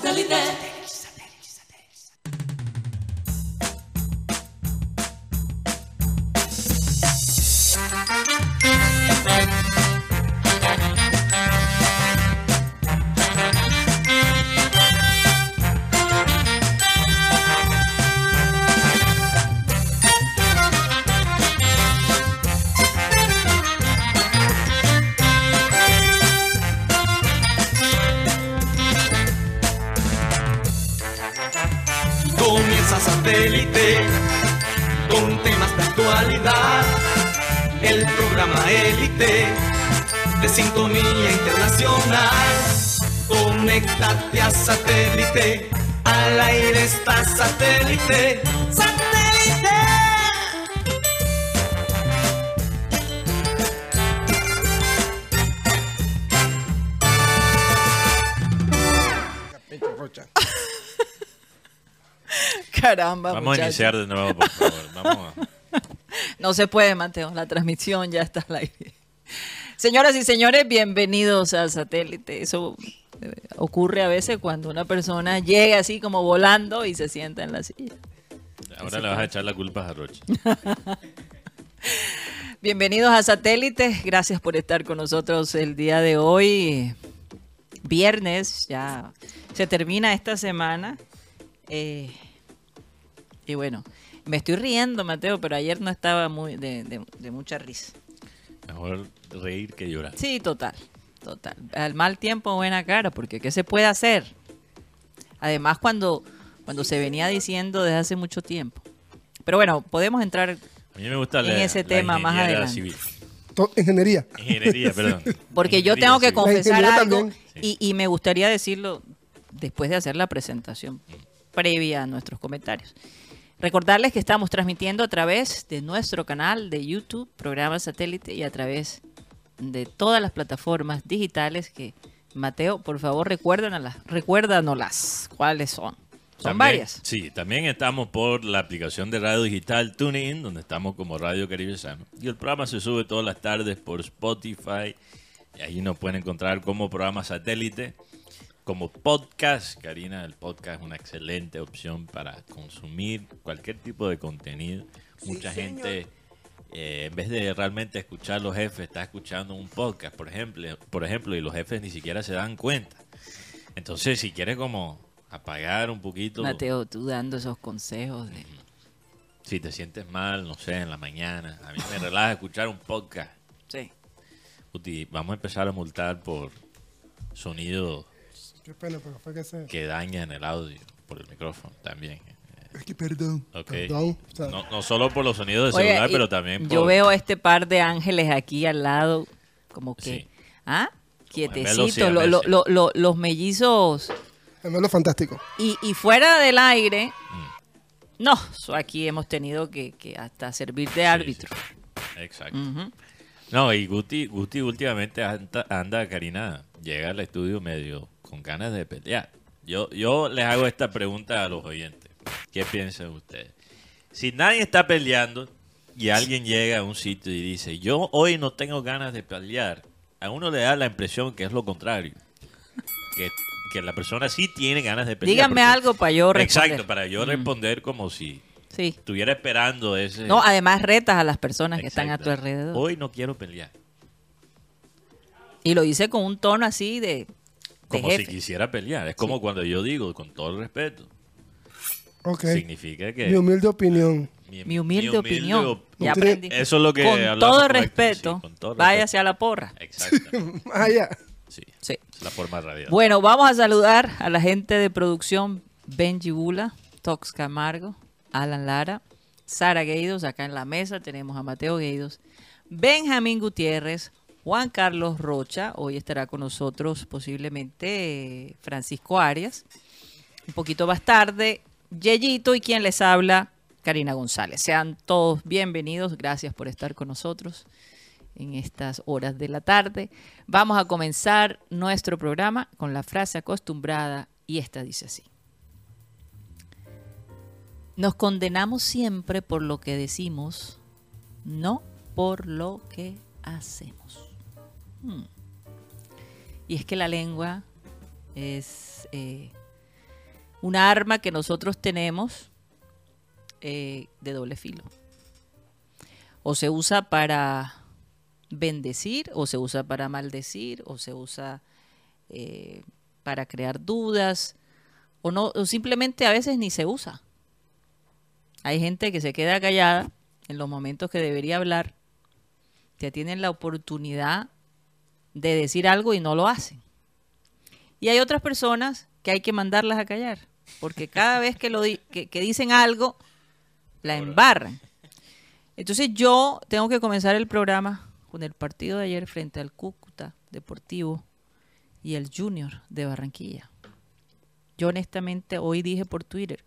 satellite. A satélite. Al aire está satélite. ¡Satélite! Caramba, Vamos a iniciar de nuevo, por favor. Vamos a- No se puede, Mateo. La transmisión ya está al aire. Señoras y señores, bienvenidos al satélite. Eso ocurre a veces cuando una persona llega así como volando y se sienta en la silla. Ahora le vas a echar la culpa a Roche. Bienvenidos a Satélite. Gracias por estar con nosotros el día de hoy. Viernes, ya se termina esta semana. Eh, y bueno, me estoy riendo, Mateo, pero ayer no estaba muy de, de- de mucha risa. Mejor reír que llorar. Sí, total, total. Al mal tiempo, buena cara, porque ¿qué se puede hacer? Además, cuando, cuando se venía diciendo desde hace mucho tiempo. Pero bueno, podemos entrar A mí me gusta En la, ese la tema más adelante. civil. Ingeniería. Ingeniería, perdón. Porque yo tengo que civil. confesar algo y, y me gustaría decirlo después de hacer la presentación previa a nuestros comentarios. Recordarles que estamos transmitiendo a través de nuestro canal de YouTube, programa satélite, y a través de todas las plataformas digitales que, Mateo, por favor, recuérdanos, recuérdanoslas. ¿Cuáles son? Son También- varias. Sí, también estamos por la aplicación de radio digital TuneIn, donde estamos como Radio Caribe Sano. Y el programa se sube todas las tardes por Spotify. Y ahí nos pueden encontrar como programa satélite, como podcast. Karina, el podcast es una excelente opción para consumir cualquier tipo de contenido. Mucha gente, eh, en vez de realmente escuchar los jefes, está escuchando un podcast, por ejemplo, por ejemplo, y los jefes ni siquiera se dan cuenta. Entonces, si quieres como apagar un poquito, Mateo, tú dando esos consejos de... si te sientes mal, no sé, en la mañana, a mí me relaja escuchar un podcast. Sí. Uti, vamos a empezar a multar por sonido Qué pena, pero fue que se. que dañan el audio por el micrófono también. Es que perdón. Perdón. No, no solo por los sonidos de Oye, celular, pero también por... Yo veo a este par de ángeles aquí al lado, como que, Sí. ¿ah? Gemelos Quietecitos, lo- lo- lo- lo- los mellizos. gemelo fantástico. Y, y fuera del aire, Mm. no, aquí hemos tenido que, que hasta servir de Sí, árbitro. sí. Exacto. No, y Guti, Guti últimamente anda, anda, Karina, llega al estudio medio con ganas de pelear. Yo, yo les hago esta pregunta a los oyentes. ¿Qué piensan ustedes? Si nadie está peleando y alguien llega a un sitio y dice, yo hoy no tengo ganas de pelear, a uno le da la impresión que es lo contrario. Que, que la persona sí tiene ganas de pelear. Díganme porque- algo para yo responder. Exacto, para yo responder como si Sí. estuviera esperando ese... No, además retas a las personas que están a tu alrededor. Hoy no quiero pelear. Y lo hice con un tono así de, de Como si quisiera pelear. Es como cuando yo digo, con todo el respeto, Ok. significa que... Mi humilde opinión. Mi humilde opinión. op- Ya tiene- aprendí. Eso es lo que Con todo respeto, sí, con todo respeto. váyase a la porra. Exacto. Ah, ya. Sí. Sí. Es la forma radial. Bueno, vamos a saludar a la gente de producción Benji Bula, Tox Camargo, Alan Lara, Sara Gueidos, acá en la mesa tenemos a Mateo Gueidos, Benjamín Gutiérrez, Juan Carlos Rocha, hoy estará con nosotros posiblemente eh, Francisco Arias, un poquito más tarde, Yeyito y quien les habla, Karina González. Sean todos bienvenidos, gracias por estar con nosotros en estas horas de la tarde. Vamos a comenzar nuestro programa con la frase acostumbrada y esta dice así. Nos condenamos siempre por lo que decimos, no por lo que hacemos. Hmm. Y es que la lengua es eh, una arma que nosotros tenemos eh, de doble filo. O se usa para bendecir, o se usa para maldecir, o se usa eh, para crear dudas, o no, o simplemente a veces ni se usa. Hay gente que se queda callada en los momentos que debería hablar, que tienen la oportunidad de decir algo y no lo hacen. Y hay otras personas que hay que mandarlas a callar, porque cada vez que, lo que, dicen algo, la embarran. Entonces yo tengo que comenzar el programa con el partido de ayer frente al Cúcuta Deportivo y el Junior de Barranquilla. Yo honestamente hoy dije por Twitter,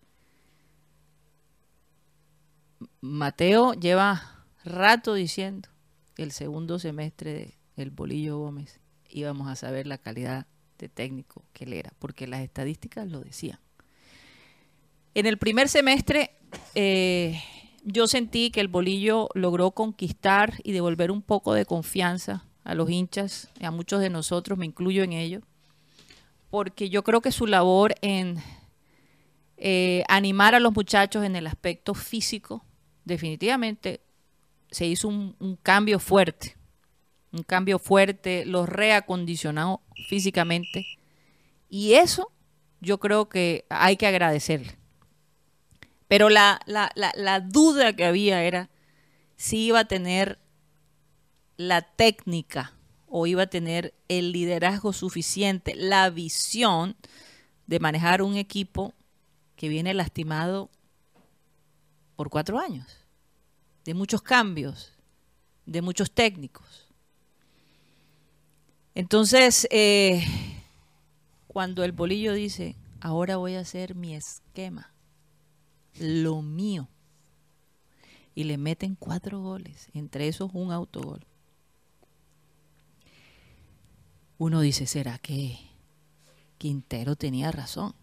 Mateo lleva rato diciendo que el segundo semestre de el Bolillo Gómez íbamos a saber la calidad de técnico que él era, porque las estadísticas lo decían. En el primer semestre eh, yo sentí que el Bolillo logró conquistar y devolver un poco de confianza a los hinchas, a muchos de nosotros, me incluyo en ello, porque yo creo que su labor en eh, animar a los muchachos en el aspecto físico, definitivamente se hizo un cambio fuerte un cambio fuerte, los reacondicionó físicamente. Y eso yo creo que hay que agradecerle. Pero la, la, duda que había era si iba a tener la técnica o iba a tener el liderazgo suficiente, la visión de manejar un equipo que viene lastimado por cuatro años, de muchos cambios, de muchos técnicos. Entonces, eh, cuando el bolillo dice, ahora voy a hacer mi esquema, lo mío, y le meten cuatro goles, entre esos un autogol. Uno dice, ¿será que Quintero tenía razón?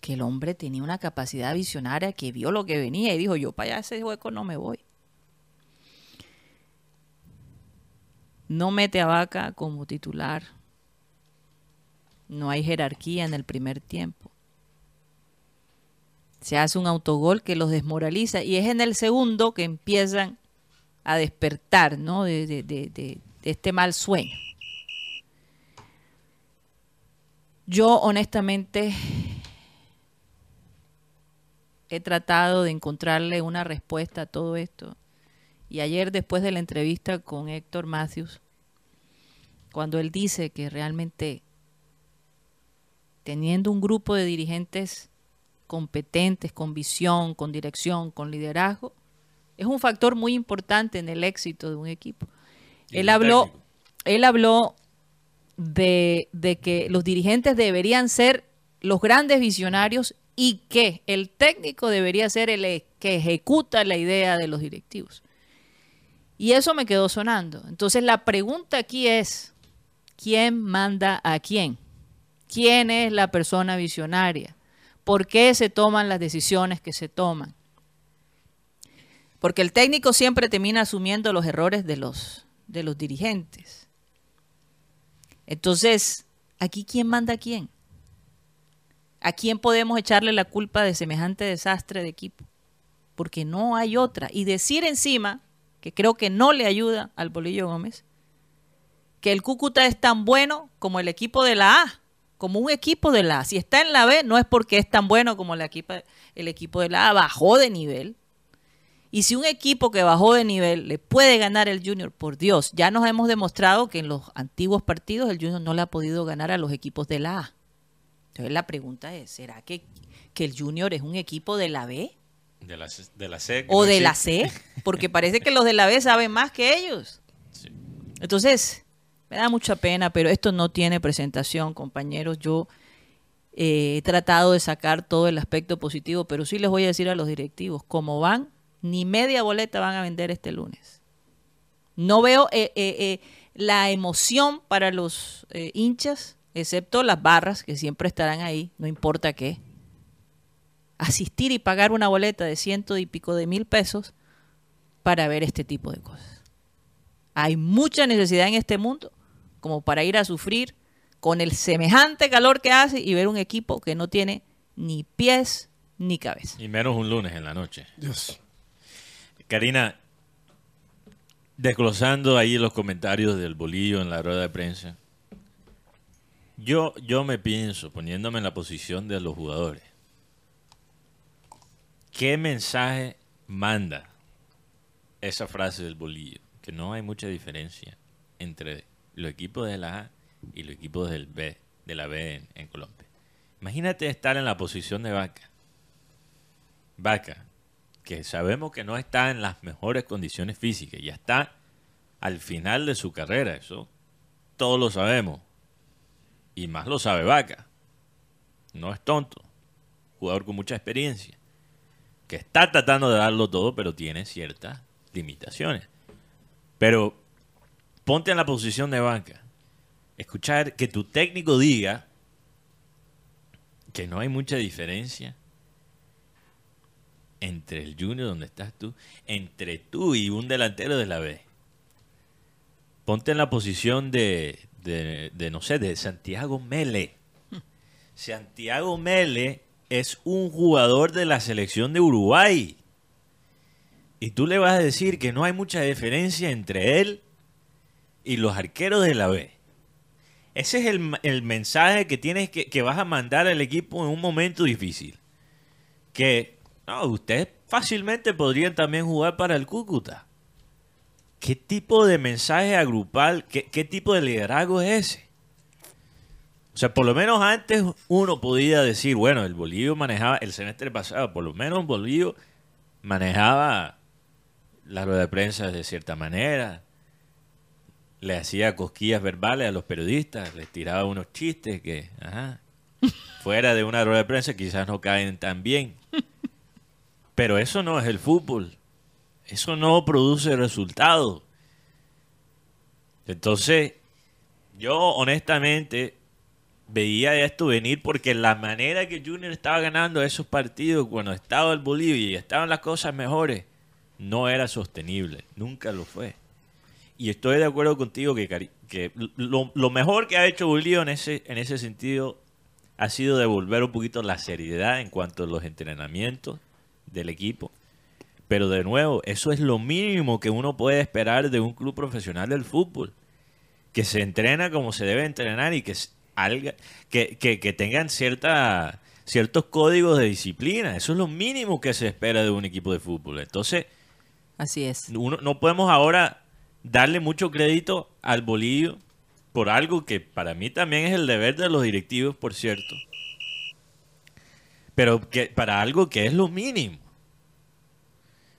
Que el hombre tenía una capacidad visionaria que vio lo que venía y dijo, yo para allá ese hueco no me voy. No mete a Vaca como titular. No hay jerarquía en el primer tiempo. Se hace un autogol que los desmoraliza y es en el segundo que empiezan a despertar ¿no? de, de este mal sueño. Yo honestamente he tratado de encontrarle una respuesta a todo esto y ayer después de la entrevista con Héctor Matthews, cuando él dice que realmente teniendo un grupo de dirigentes competentes, con visión, con dirección, con liderazgo, es un factor muy importante en el éxito de un equipo. Él habló, él habló de, de que los dirigentes deberían ser los grandes visionarios y que el técnico debería ser el que ejecuta la idea de los directivos. Y eso me quedó sonando. Entonces la pregunta aquí es, ¿quién manda a quién? ¿Quién es la persona visionaria? ¿Por qué se toman las decisiones que se toman? Porque el técnico siempre termina asumiendo los errores de los, de los dirigentes. Entonces, ¿aquí quién manda a quién? ¿A quién podemos echarle la culpa de semejante desastre de equipo? Porque no hay otra. Y decir encima que creo que no le ayuda al Bolillo Gómez, que el Cúcuta es tan bueno como el equipo de la A, como un equipo de la A. Si está en la B, no es porque es tan bueno como el equipo, el equipo de la A, bajó de nivel. Y si un equipo que bajó de nivel le puede ganar el Junior, por Dios, ya nos hemos demostrado que en los antiguos partidos el Junior no le ha podido ganar a los equipos de la A. Entonces la pregunta es, ¿será que, que el Junior es un equipo de la B? De la, de la C. O de la C, porque parece que los de la B saben más que ellos. Entonces, me da mucha pena, pero esto no tiene presentación, compañeros. Yo eh, he tratado de sacar todo el aspecto positivo, pero sí les voy a decir a los directivos, como van, ni media boleta van a vender este lunes. No veo eh, eh, la emoción para los hinchas, excepto las barras, que siempre estarán ahí, no importa qué asistir y pagar una boleta de ciento y pico de mil pesos para ver este tipo de cosas. Hay mucha necesidad en este mundo como para ir a sufrir con el semejante calor que hace y ver un equipo que no tiene ni pies ni cabeza. Y menos un lunes en la noche. Dios. Karina, desglosando ahí los comentarios del bolillo en la rueda de prensa, yo, yo me pienso, poniéndome en la posición de los jugadores, ¿qué mensaje manda esa frase del bolillo? Que no hay mucha diferencia entre los equipos de la A y los equipos del B, de la B en, en Colombia. Imagínate estar en la posición de Vaca. Vaca, que sabemos que no está en las mejores condiciones físicas, ya está al final de su carrera, eso todos lo sabemos. Y más lo sabe Vaca. No es tonto. Jugador con mucha experiencia. Que está tratando de darlo todo, pero tiene ciertas limitaciones. Pero ponte en la posición de Vaca. Escuchar que tu técnico diga que no hay mucha diferencia entre el Junior donde estás tú, entre tú y un delantero de la B. Ponte en la posición de, de, de, no sé, de Santiago Mele. Santiago Mele es un jugador de la selección de Uruguay. Y tú le vas a decir que no hay mucha diferencia entre él y los arqueros de la B. Ese es el, el mensaje que tienes que, que vas a mandar al equipo en un momento difícil. Que no, ustedes fácilmente podrían también jugar para el Cúcuta. ¿Qué tipo de mensaje agrupal, qué, qué, tipo de liderazgo es ese? O sea, por lo menos antes uno podía decir, bueno, el Bolívar manejaba, el semestre pasado, por lo menos Bolívar manejaba la rueda de prensa de cierta manera, le hacía cosquillas verbales a los periodistas, les tiraba unos chistes que, ajá, fuera de una rueda de prensa quizás no caen tan bien. Pero eso no es el fútbol. Eso no produce resultados. Entonces, yo honestamente veía esto venir porque la manera que Junior estaba ganando esos partidos cuando estaba el Bolivia y estaban las cosas mejores, no era sostenible. Nunca lo fue. Y estoy de acuerdo contigo que, lo, mejor que ha hecho Bolívar en ese, en ese sentido ha sido devolver un poquito la seriedad en cuanto a los entrenamientos del equipo. Pero de nuevo, eso es lo mínimo que uno puede esperar de un club profesional del fútbol. Que se entrena como se debe entrenar y que, que, que, que tengan cierta, ciertos códigos de disciplina. Eso es lo mínimo que se espera de un equipo de fútbol. Entonces, así es. Uno, no podemos ahora darle mucho crédito al bolillo por algo que para mí también es el deber de los directivos, por cierto. Pero que para algo que es lo mínimo.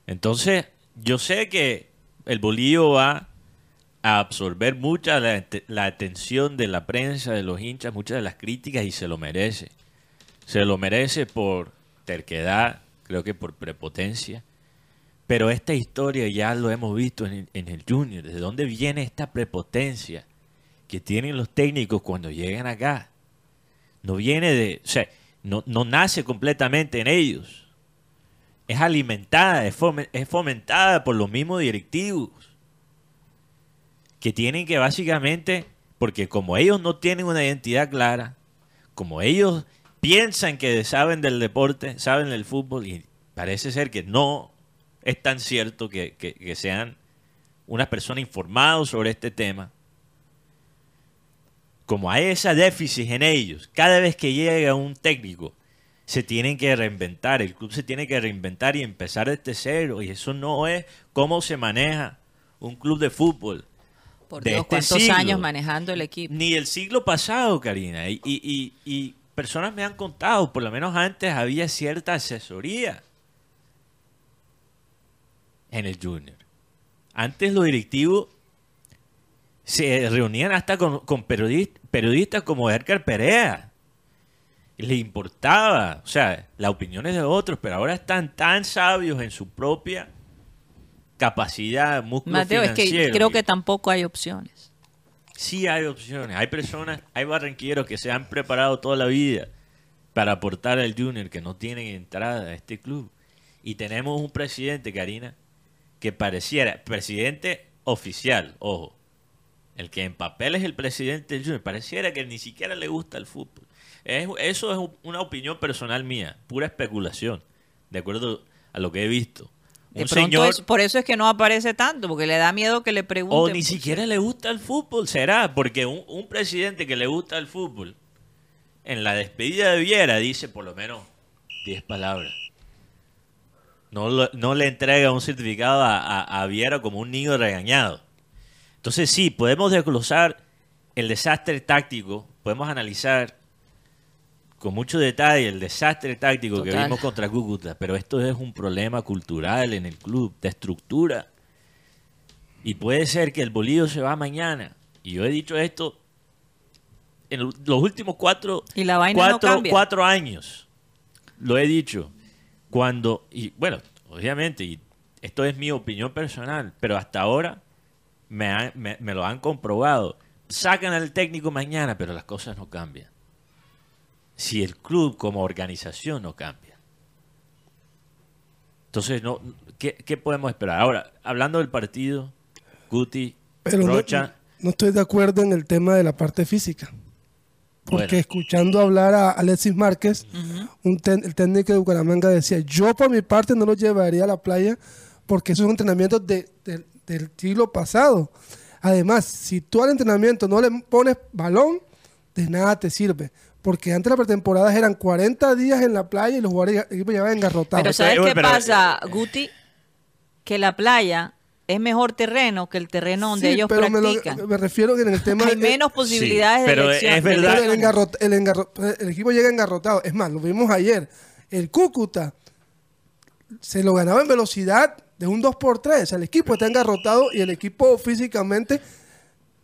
Entonces, yo sé que el bolillo va a absorber mucha la, la, atención de la prensa, de los hinchas, muchas de las críticas y se lo merece. Se lo merece por terquedad, creo que por prepotencia. Pero esta historia ya lo hemos visto en, en el Junior. ¿De dónde viene esta prepotencia que tienen los técnicos cuando llegan acá? No viene de... O sea, no, no nace completamente en ellos es alimentada, es, fomentada por los mismos directivos, que tienen que básicamente, porque como ellos no tienen una identidad clara, como ellos piensan que saben del deporte, saben del fútbol, y parece ser que no es tan cierto que, que, sean unas personas informadas sobre este tema, como hay esa déficit en ellos, cada vez que llega un técnico se tienen que reinventar, el club se tiene que reinventar y empezar desde cero. Y eso no es cómo se maneja un club de fútbol. Por Dios, este ¿cuántos siglo? años manejando el equipo? Ni el siglo pasado, Karina. Y, y, y, y, personas me han contado, por lo menos antes había cierta asesoría en el Junior. Antes los directivos se reunían hasta con, con periodistas, periodistas como Edgar Perea le importaba, o sea, las opiniones de otros, pero ahora están tan sabios en su propia capacidad, músculo Mateo, es que creo que tampoco hay opciones. Sí hay opciones, hay personas, hay barranquilleros que se han preparado toda la vida para aportar al Junior que no tienen entrada a este club. Y tenemos un presidente, Karina, que pareciera, presidente oficial, ojo, el que en papel es el presidente del Junior, pareciera que ni siquiera le gusta el fútbol Es- eso es un- una opinión personal mía, pura especulación, de acuerdo a lo que he visto. De Un pronto señor, es- por eso es que no aparece tanto, porque le da miedo que le pregunten. o ni siquiera le gusta el fútbol, será, porque un, un presidente que le gusta el fútbol, en la despedida de Viera dice por lo menos 10 palabras. No, lo- no le entrega un certificado a, a- a Viera como un niño regañado. Entonces sí, podemos desglosar el desastre táctico, podemos analizar con mucho detalle el desastre táctico que vimos contra Cúcuta, pero esto es un problema cultural en el club, de estructura. Y puede ser que el bolillo se va mañana. Y yo he dicho esto en los últimos cuatro, Y la vaina no cuatro, cambia. cuatro años. Lo he dicho. Cuando, y bueno, obviamente, y esto es mi opinión personal, pero hasta ahora me, han- me, me lo han comprobado. Sacan al técnico mañana, pero las cosas no cambian. Si el club como organización no cambia. Entonces, no, ¿qué, qué podemos esperar? Ahora, hablando del partido, Guti, Pero Rocha, no estoy de acuerdo en el tema de la parte física. Porque Bueno. escuchando hablar a Alexis Márquez, un ten- el técnico de Bucaramanga decía, yo por mi parte no lo llevaría a la playa porque esos entrenamientos de- de- del siglo pasado. Además, si tú al entrenamiento no le pones balón, de nada te sirve. Porque antes las pretemporadas eran 40 días en la playa y los jugadores el equipo llevaban engarrotados. Pero ¿sabes Pero- qué pero- pasa, Guti? Que la playa es mejor terreno que el terreno donde Sí, ellos pero me, lo- practican. me refiero que en el tema Hay de- menos posibilidades pero de es elección. de verdad- Pero el, engarrot- el equipo llega engarrotado. Es más, lo vimos ayer. El Cúcuta se lo ganaba en velocidad de un 2x3. O sea, el equipo está engarrotado y el equipo físicamente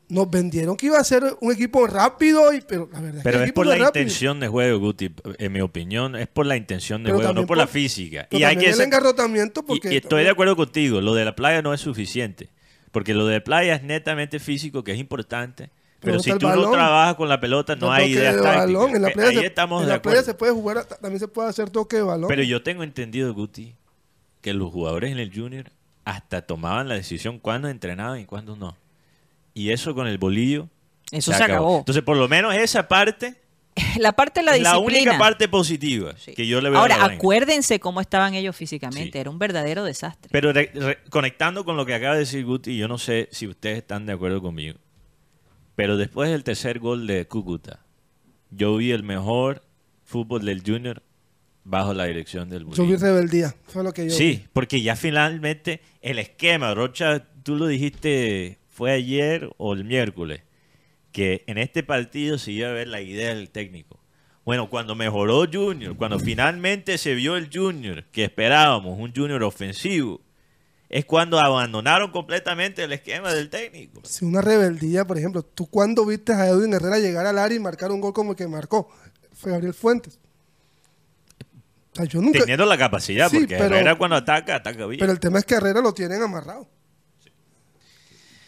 nos vendieron que iba a ser un equipo rápido. Y, pero la verdad Pero que es por la rápido. intención de juego, Guti. En mi opinión, es por la intención de Pero juego, no por, la física. Pero Y hay que el ser- engarrotamiento porque... y estoy de acuerdo contigo, lo de la playa no es suficiente. Porque lo de playa es netamente físico, que es importante. Pero, Pero si tú no trabajas con la pelota, no, hay ideas de tácticas. balón. En la Eh, playa, Ahí se, estamos en de la playa se puede jugar, también se puede hacer toque de balón. Pero yo tengo entendido, Guti, que los jugadores en el Junior hasta tomaban la decisión cuándo entrenaban y cuándo no. Y eso con el bolillo. Eso se acabó. Entonces, por lo menos esa parte La parte de la es la disciplina. única parte positiva Sí. que yo le veo a Ahora, la acuérdense cómo estaban ellos físicamente. Sí. Era un verdadero desastre. Pero re- re- conectando con lo que acaba de decir Guti, yo no sé si ustedes están de acuerdo conmigo. Pero después del tercer gol de Cúcuta, yo vi el mejor fútbol del Junior bajo la dirección del Yo vi Bolillo. rebeldía. Fue lo que yo vi. Sí, porque ya finalmente el esquema, Rocha, tú lo dijiste, fue ayer o el miércoles, que en este partido se iba a ver la idea del técnico. Bueno, cuando mejoró Junior, cuando finalmente se vio el Junior que esperábamos, un Junior ofensivo, es cuando abandonaron completamente el esquema del técnico. Si una rebeldía, por ejemplo, ¿tú cuándo viste a Edwin Herrera llegar al área y marcar un gol como el que marcó? Fue Gabriel Fuentes. O sea, yo nunca... Teniendo la capacidad, Sí, porque pero- Herrera cuando ataca, ataca bien. Pero el tema es que Herrera lo tienen amarrado.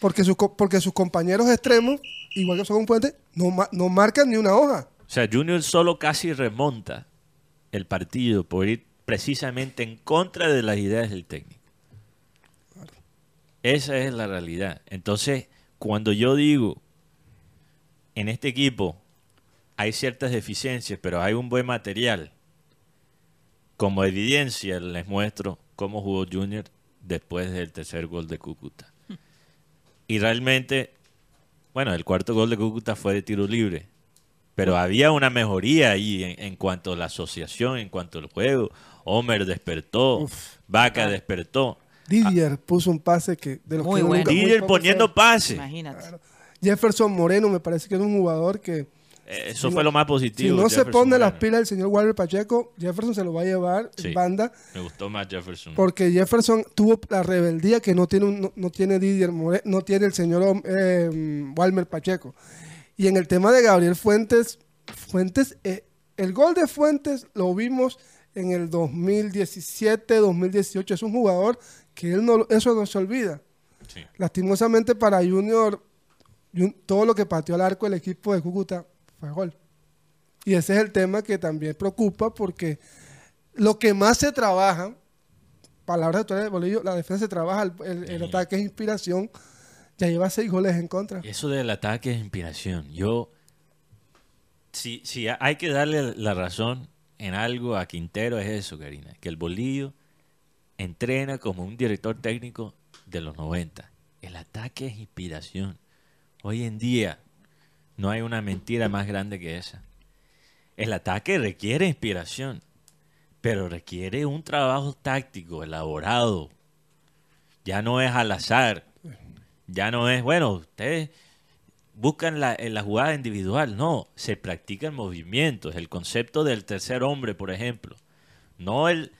Porque, sus, porque sus compañeros extremos, igual que son Fuentes, no, ma- no marcan ni una hoja. O sea, Junior solo casi remonta el partido por ir precisamente en contra de las ideas del técnico. Esa es la realidad. Entonces, cuando yo digo, en este equipo hay ciertas deficiencias, pero hay un buen material, como evidencia les muestro cómo jugó Junior después del tercer gol de Cúcuta. Y realmente, bueno, el cuarto gol de Cúcuta fue de tiro libre. Pero había una mejoría ahí en, en cuanto a la asociación, en cuanto al juego. Homer despertó, Uf. Vaca despertó. Didier puso un pase que de los Muy que bueno. nunca- muy poco poniendo se- pases. Imagínate. Jefferson Moreno me parece que era un jugador que Eh, Eso fue lo más si positivo. no se pone las pilas el señor Walter Pacheco, Jefferson se lo va a llevar Sí. en banda Me gustó más Jefferson. porque Jefferson tuvo la rebeldía que no tiene un- no, no tiene Didier More- no tiene el señor eh, Walmer Pacheco. Y en el tema de Gabriel Fuentes, Fuentes eh, el gol de Fuentes lo vimos en el 2017, 2018, es un jugador que él no eso no se olvida. Sí. Lastimosamente para Junior, Jun- todo lo que pateó al arco el equipo de Cúcuta fue gol. Y ese es el tema que también preocupa porque lo que más se trabaja, palabras de Bolillo, la defensa se trabaja, el, el- el Sí. ataque es inspiración, ya lleva seis goles en contra. Eso del ataque es inspiración. Yo si, si hay que darle la razón en algo a Quintero es eso, Karina, que el Bolillo entrena como un director técnico de los 90. El ataque es inspiración. Hoy en día no hay una mentira más grande que esa. El ataque requiere inspiración, pero requiere un trabajo táctico, elaborado. Ya no es al azar. Ya no es, bueno, ustedes buscan la, en la jugada individual. No, se practican movimientos. El concepto del tercer hombre, por ejemplo. No el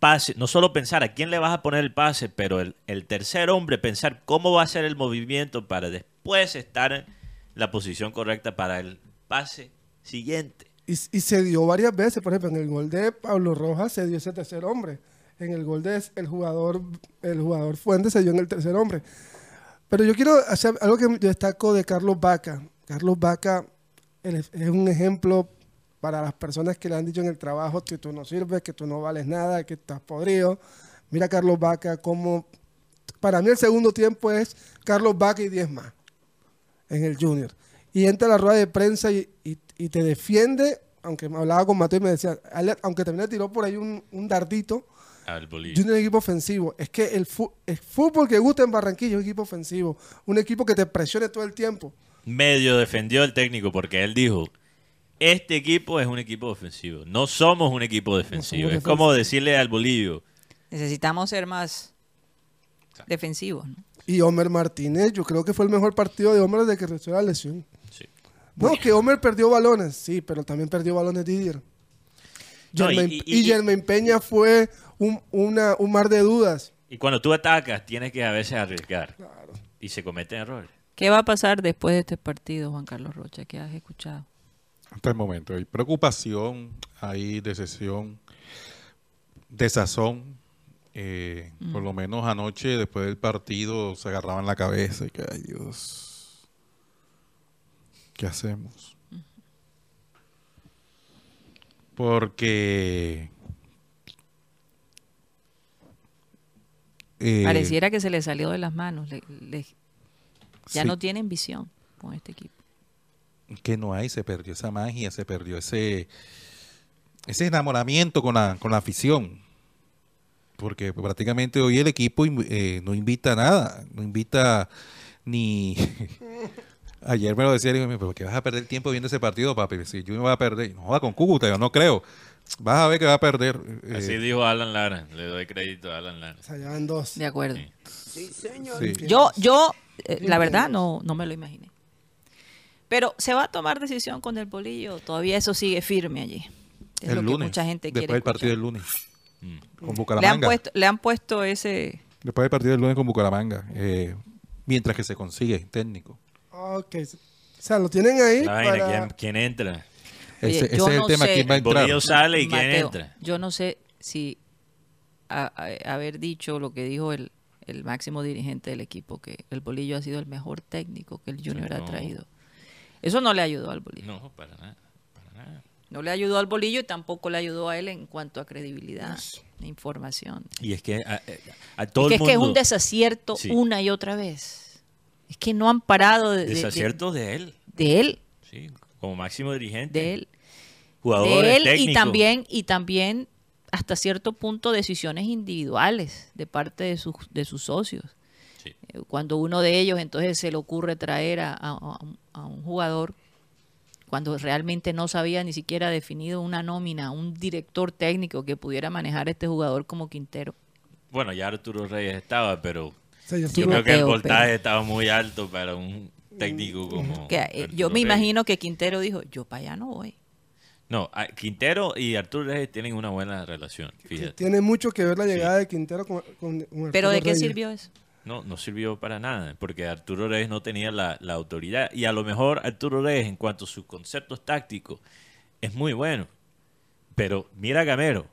pase, no solo pensar a quién le vas a poner el pase, pero el, el tercer hombre, pensar cómo va a ser el movimiento para después estar la posición correcta para el pase siguiente. Y, y se dio varias veces, por ejemplo, en el gol de Pablo Rojas se dio ese tercer hombre. En el gol de el jugador, el jugador Fuentes se dio en el tercer hombre. Pero yo quiero hacer algo que destaco de Carlos Vaca. Carlos Vaca es un ejemplo para las personas que le han dicho en el trabajo que tú no sirves, que tú no vales nada, que estás podrido. Mira Carlos Vaca como... Para mí el segundo tiempo es Carlos Vaca y 10 más en el Junior. Y entra a la rueda de prensa y, y- y te defiende, aunque me hablaba con Mateo y me decía, "Ale- aunque también le tiró por ahí un, un dardito, Al. Junior es un equipo ofensivo. Es que el, el fútbol que gusta en Barranquilla es un equipo ofensivo. Un equipo que te presione todo el tiempo. medio defendió el técnico porque él dijo, este equipo es un equipo ofensivo, no somos un equipo defensivo. es como decirle al Bolillo, Necesitamos ser más defensivos. ¿no? Y Homer Martínez, yo creo que fue el mejor partido de Homer desde que recibió la lesión. sí. No, que Homer perdió balones, sí, pero también perdió balones Didier. No, y- Germain- y- y, y- Germain Peña fue un, una- un mar de dudas. y cuando tú atacas tienes que a veces arriesgar y se cometen errores. ¿Qué va a pasar después de este partido, Juan Carlos Rocha? ¿Qué has escuchado? Hasta el momento hay preocupación, hay decepción, desazón. Eh, Por lo menos anoche, después del partido, se agarraban la cabeza y que, ay Dios, ¿qué hacemos? Porque... eh, Pareciera que se le salió de las manos. le- le- ya sí. no tienen visión con este equipo. que no hay, se perdió esa magia, se perdió ese ese enamoramiento con la, con la afición. Porque prácticamente hoy el equipo eh, no invita a nada, no invita ni... Ayer me lo decía, digo, pero que vas a perder el tiempo viendo ese partido, papi. Si yo me voy a perder, no va con Cúcuta, yo no creo. Vas a ver que va a perder. eh, Así dijo Alan Lara, le doy crédito a Alan Lara. O sea, ya van dos. De acuerdo. Sí. sí. Yo, yo, eh, la verdad, no, no me lo imaginé. Pero se va a tomar decisión con el bolillo. Todavía eso sigue firme allí. Es el lo lunes, que mucha gente después quiere del partido del lunes, Mm. con Le han, Bucaramanga. puesto, le han puesto ese... Después del partido del lunes con Bucaramanga. eh, mientras que se consigue técnico. Ok. O sea, lo tienen ahí La vaina, para... ¿quién, quién entra? Oye, ese es el no tema, sé. ¿quién va a entrar? Bolillo sale y quién Mateo, entra. Yo no sé si a- a- haber dicho lo que dijo el, el máximo dirigente del equipo, que el Bolillo ha sido el mejor técnico que el Junior ha traído. Eso no le ayudó al Bolillo. No, para nada. No le ayudó al Bolillo y tampoco le ayudó a él en cuanto a credibilidad, e información. Y es que a, a- a todo es que el es que es mundo... un desacierto Sí. una y otra vez. Es que no han parado de, de- de- él, de él, sí, como máximo dirigente. de él, Jugadores, de él y también y también hasta cierto punto decisiones individuales de parte de sus de sus socios. Sí. Eh, Cuando uno de ellos entonces se le ocurre traer a, a un jugador cuando realmente no sabía ni siquiera definido una nómina, un director técnico que pudiera manejar a este jugador como Quintero. Bueno, ya Arturo Reyes estaba, pero Sí, yo creo que el voltaje pero- estaba muy alto para un técnico como Que, eh, yo me Reyes. imagino que Quintero dijo, yo para allá no voy. No, Quintero y Arturo Reyes tienen una buena relación, fíjate. Tiene mucho que ver la llegada de Quintero con, con- con Pero Arturo ¿de qué Reyes. sirvió eso? No, no sirvió para nada, porque Arturo Reyes no tenía la, la autoridad. Y a lo mejor Arturo Reyes, en cuanto a sus conceptos tácticos, es muy bueno. Pero mira a Gamero.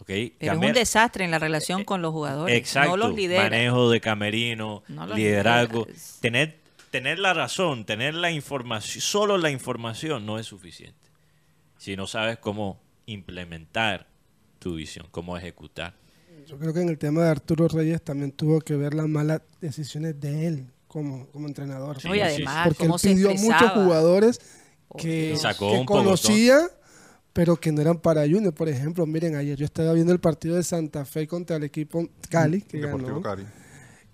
¿ok? Pero es un desastre en la relación con los jugadores. Exacto. No los lidera. Manejo de camerino, No liderazgo. lidera. Tener, tener la razón, tener la información, solo la información no es suficiente. Si no sabes cómo implementar tu visión, cómo ejecutar. Yo creo que en el tema de Arturo Reyes también tuvo que ver las malas decisiones de él como, como entrenador. Sí, además, Porque él pidió a muchos jugadores que, sacó que un poco conocía, pero que no eran para Junior. Por ejemplo, miren, ayer yo estaba viendo el partido de Santa Fe contra el equipo Cali, que Deportivo ganó. Cali.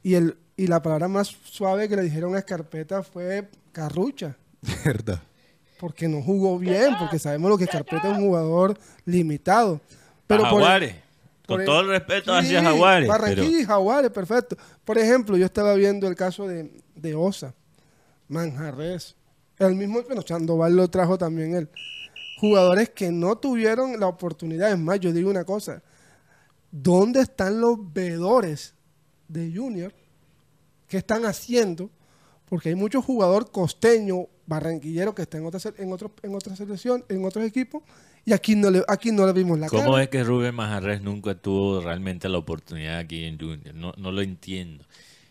Y, el, y la palabra más suave que le dijeron a Escarpeta fue carrucha. Verdad. Porque no jugó bien, porque sabemos lo que Escarpeta es un jugador limitado. Pero por Con el- todo el respeto Sí, hacia Jaguares. Barranquilla pero- y Jaguares, perfecto. Por ejemplo, yo estaba viendo el caso de, de Osa, Manjarres. El mismo, bueno, Sandoval lo trajo también él. Jugadores que no tuvieron la oportunidad. Es más, yo digo una cosa. ¿Dónde están los veedores de Junior? ¿Qué están haciendo? Porque hay muchos jugadores costeños, barranquilleros que están en otra, en otro, en otra selección, en otros equipos, y aquí no le, aquí no le vimos la ¿Cómo cara. es que Rubén Majarres nunca tuvo realmente la oportunidad aquí en Junior? No, no lo entiendo.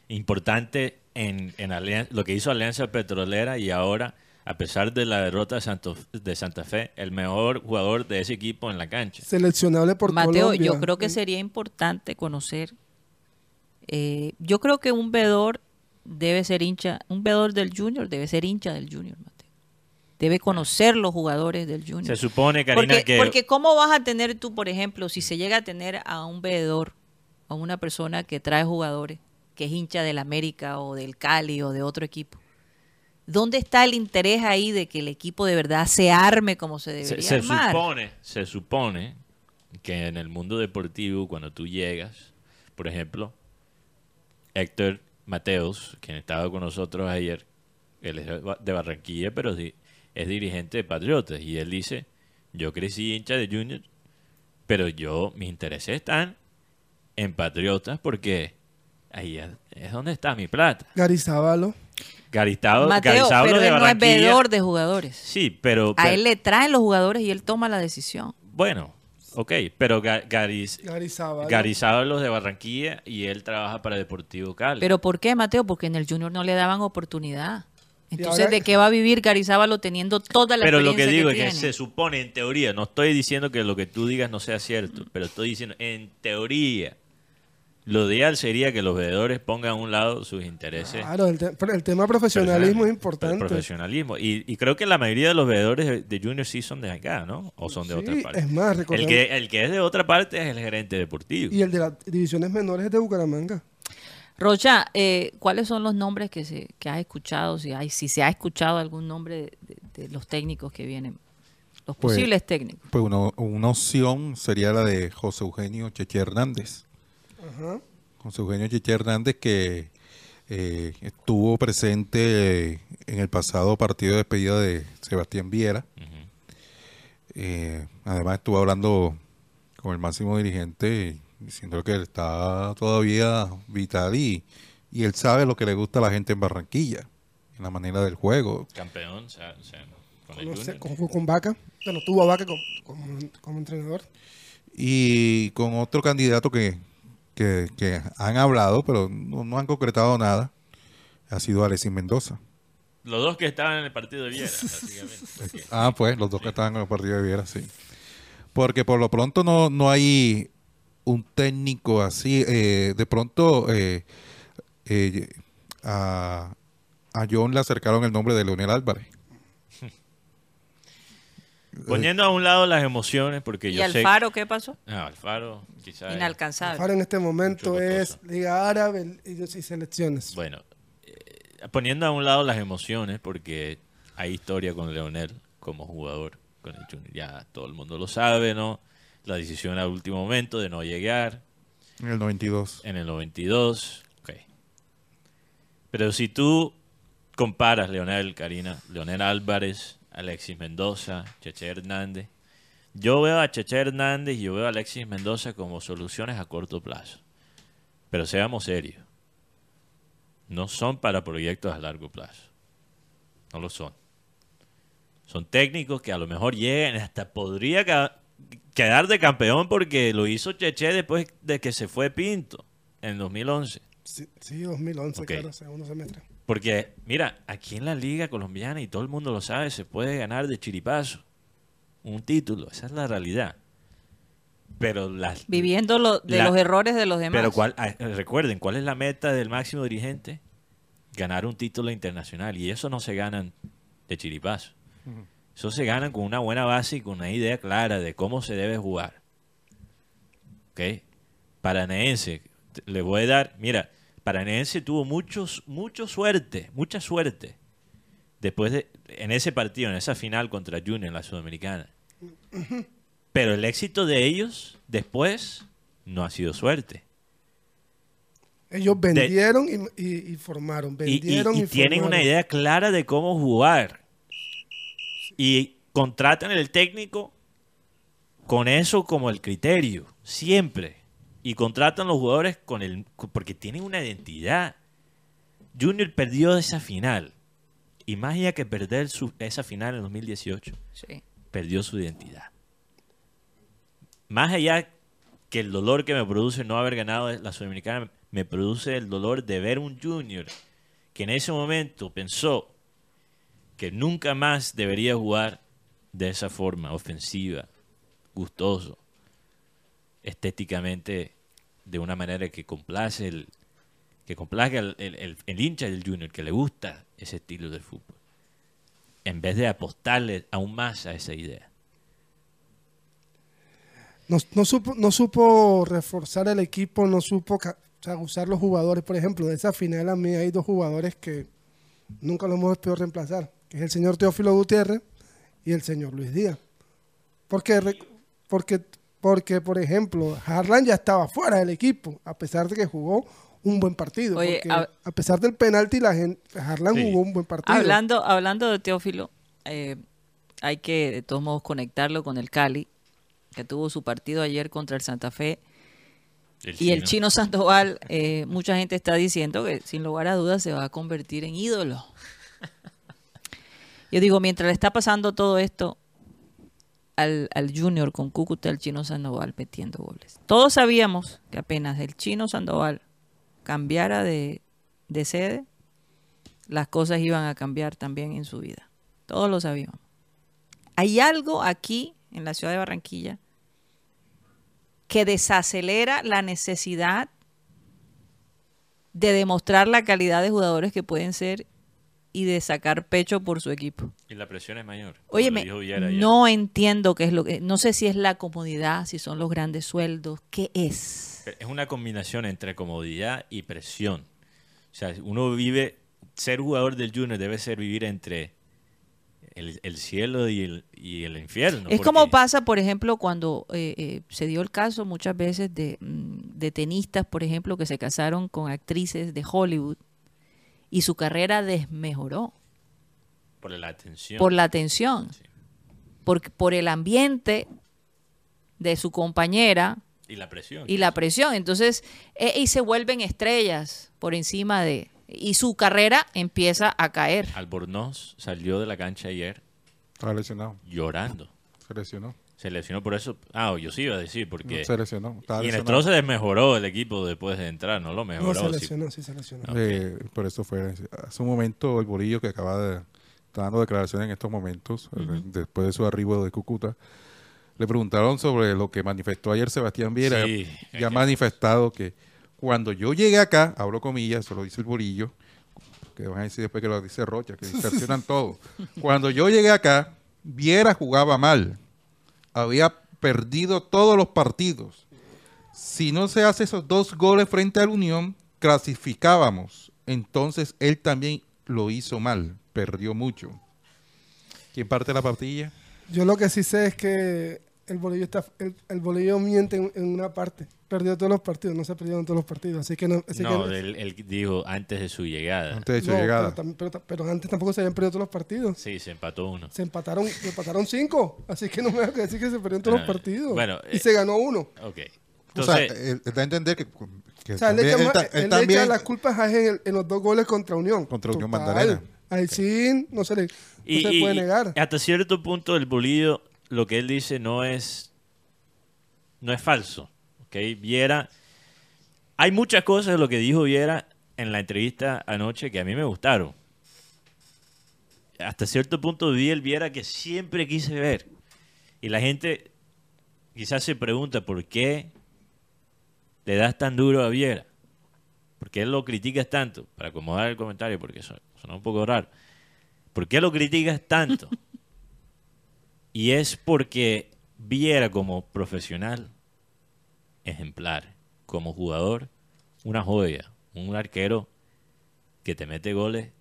Importante en, en Alian- lo que hizo Alianza Petrolera y ahora, a pesar de la derrota de, Santo- de Santa Fe, el mejor jugador de ese equipo en la cancha. Seleccionable por Mateo, Colombia. yo creo que sería importante conocer. eh, yo creo que un veedor debe ser hincha, un veedor del Junior debe ser hincha del Junior, Mateo. Debe conocer los jugadores del Junior. Se supone, Karina, porque, que... porque ¿cómo vas a tener tú, por ejemplo, si se llega a tener a un veedor, a una persona que trae jugadores, que es hincha del América o del Cali o de otro equipo? ¿Dónde está el interés ahí de que el equipo de verdad se arme como se Se, debería se armar? supone, se supone que en el mundo deportivo, cuando tú llegas, por ejemplo, Héctor Mateos, quien estaba con nosotros ayer, él es de Barranquilla, pero es dirigente de Patriotas, y él dice, yo crecí hincha de Junior, pero yo, mis intereses están en Patriotas porque ahí es, es donde está mi plata. Garizabalo. Garizabal, Mateo, pero de él no es veedor de jugadores. Sí, pero... A pero- él le traen los jugadores y él toma la decisión. Bueno, ok, pero Ga- Gariz, de Barranquilla y él trabaja para Deportivo Cali. ¿Pero por qué, Mateo? Porque en el Junior no le daban oportunidad. Entonces, ¿de qué va a vivir Garizábalo teniendo toda la Pero lo que digo es que tiene? se supone en teoría, no estoy diciendo que lo que tú digas no sea cierto, pero estoy diciendo en teoría, lo ideal sería que los veedores pongan a un lado sus intereses. Claro, el, te- el tema profesionalismo es El importante. profesionalismo. Y, y creo que la mayoría de los veedores de, de Junior sí son de acá, ¿no? O son de Sí, otra parte. es más, el recordemos- que, el que es de otra parte es el gerente deportivo. Y el de las divisiones menores es de Bucaramanga. Rocha, eh, ¿cuáles son los nombres que se que has escuchado? Si hay, si se ha escuchado algún nombre de, de- de los técnicos que vienen, los Pues- posibles técnicos. Pues una, una opción sería la de José Eugenio Cheche Hernández. Ajá. José Eugenio Cheche Hernández que eh, estuvo presente en el pasado partido de despedida de Sebastián Viera. Eh, además estuvo hablando con el máximo dirigente diciendo que él está todavía vital y, y él sabe lo que le gusta a la gente en Barranquilla, en la manera del juego. Campeón, o sea, o sea, con el No sé, Junior. con, con Vaca. Bueno, tuvo a Vaca como, como- como entrenador. Y con otro candidato que, que, que han hablado, pero no, no han concretado nada, ha sido Alexis Mendoza. Los dos que estaban en el partido de Viera, básicamente. Ah, pues, los dos que estaban en el partido de Viera, sí. Porque por lo pronto no, no hay un técnico así. eh, de pronto eh, eh, a, a John le acercaron el nombre de Leonel Álvarez. Poniendo a un lado las emociones, porque ¿Y yo sé... Alfaro qué pasó? Ah, Alfaro, quizás... Inalcanzable. Ahora en este momento es. Liga Árabe y, y selecciones. Bueno, eh, poniendo a un lado las emociones, porque hay historia con Leonel como jugador con el Junior. Ya todo el mundo lo sabe, ¿no? La decisión al último momento de no llegar En el 92. en el 92. Ok. Pero si tú comparas Leonel, Karina, Leonel Álvarez, Alexis Mendoza, Cheche Hernández, yo veo a Cheche Hernández y yo veo a Alexis Mendoza como soluciones a corto plazo. Pero seamos serios. No son para proyectos a largo plazo. No lo son. Son técnicos que a lo mejor llegan, hasta podría quedar de campeón porque lo hizo Cheche después de que se fue Pinto en 2011. Sí, sí, 2011, Ok. claro, segundo semestre. Porque, mira, aquí en la liga colombiana, y todo el mundo lo sabe, se puede ganar de chiripazo un título. Esa es la realidad. Pero las... Viviendo lo- de La- los errores de los demás. Pero cuál, ah, recuerden, ¿cuál es la meta del máximo dirigente? Ganar un título internacional. Y eso no se ganan de chiripazo. Eso se gana con una buena base y con una idea clara de cómo se debe jugar. ¿Ok? Paranaense, le voy a dar, mira, Paranaense tuvo muchos, mucho suerte, mucha suerte. Después de, en ese partido, en esa final contra Junior en la Sudamericana. Pero el éxito de ellos después no ha sido suerte. Ellos vendieron y, y- y formaron. Vendieron y, y tienen formaron. una idea clara de cómo jugar. Y contratan el técnico con eso como el criterio, siempre. Y contratan los jugadores con el porque tienen una identidad. Junior perdió esa final. Y más allá que perder su- esa final en 2018, Sí. perdió su identidad. Más allá que el dolor que me produce no haber ganado la Sudamericana, me produce el dolor de ver un Junior que en ese momento pensó que nunca más debería jugar de esa forma, ofensiva, gustoso, estéticamente, de una manera que complace el, que complazca el, el- hincha del Junior, que le gusta ese estilo de fútbol, en vez de apostarle aún más a esa idea. No, no supo, no supo reforzar el equipo, no supo o usar los jugadores. Por ejemplo, de esa final a mí hay dos jugadores que nunca los hemos podido reemplazar, que es el señor Teófilo Gutiérrez y el señor Luis Díaz. Porque, porque, porque por ejemplo, Harlan ya estaba fuera del equipo, a pesar de que jugó un buen partido. Oye, porque a- a, pesar del penalti, la gente, Harlan Sí. jugó un buen partido. Hablando, hablando de Teófilo, eh, hay que de todos modos conectarlo con el Cali, que tuvo su partido ayer contra el Santa Fe. y el chino Sandoval, eh, mucha gente está diciendo que sin lugar a dudas se va a convertir en ídolo. Yo digo, mientras le está pasando todo esto al, al Junior con Cúcuta, el chino Sandoval metiendo goles. Todos sabíamos que apenas el chino Sandoval cambiara de, de sede, las cosas iban a cambiar también en su vida. Todos lo sabíamos. Hay algo aquí en la ciudad de Barranquilla que desacelera la necesidad de demostrar la calidad de jugadores que pueden ser y de sacar pecho por su equipo. Y la presión es mayor. ayer. no entiendo qué es lo que, no sé si es la comodidad, si son los grandes sueldos, qué es. Es una combinación entre comodidad y presión. O sea, uno vive, ser jugador del Junior debe ser vivir entre el, el cielo y el, y el infierno. es porque- como pasa, por ejemplo, cuando eh, eh, se dio el caso muchas veces de, mm, de tenistas, por ejemplo, que se casaron con actrices de Hollywood y su carrera desmejoró Por la atención. por la atención, Sí. por, por el ambiente de su compañera Y la presión. y la presión. Entonces, eh, y se vuelven estrellas por encima de... Y su carrera empieza a caer. Albornoz salió de la cancha ayer Estaba lesionado. llorando. Se lesionó. Se lesionó por eso. Ah, yo sí iba a decir, porque. Se lesionó. Estaba y en el se desmejoró el equipo después de entrar, no lo No, mejoró. se sí. lesionó, sí se lesionó. Eh, por eso fue. Hace un momento, el Bolillo que acaba de. Está dando declaraciones en estos momentos, eh, después de su arribo de Cúcuta. Le preguntaron sobre lo que manifestó ayer Sebastián Viera. Sí, y es ha manifestado que cuando yo llegué acá, abro comillas, eso lo dice el Bolillo, que van a decir después que lo dice Rocha, que distorsionan todo. Cuando yo llegué acá, Viera jugaba mal. Había perdido todos los partidos. Si no se hace esos dos goles frente a la Unión, clasificábamos. Entonces él también lo hizo mal, perdió mucho. ¿Quién parte la partilla? Yo lo que sí sé es que el bolillo está el, el bolillo miente en, en una parte. Perdió todos los partidos, no se perdieron todos los partidos. Así que no. así No, que- él, él dijo antes de su llegada. Antes de su no, llegada. Pero, pero pero antes tampoco se habían perdido todos los partidos. Sí, se empató uno. Se empataron, se empataron cinco. Así que no me hagas decir que se perdieron todos Ah, los partidos. bueno, y eh, se ganó uno. Ok. o sea, Entonces, él, él da a entender que, que O sea, él, le también- echa, él él él le también- echa las culpas a en, en los dos goles contra Unión. Contra Unión Total. Magdalena. Ahí sí, no se le no y, se y- puede y negar. hasta cierto punto el bolillo, lo que él dice no es, no es falso. ¿Ok? Viera, hay muchas cosas de lo que dijo Viera en la entrevista anoche que a mí me gustaron. Hasta cierto punto vi el Viera que siempre quise ver. Y la gente quizás se pregunta por qué le das tan duro a Viera. ¿Por qué lo criticas tanto? Para acomodar el comentario, porque suena un poco raro. ¿Por qué lo criticas tanto? Y es porque Viera como profesional ejemplar, como jugador, una joya, un arquero que te mete goles,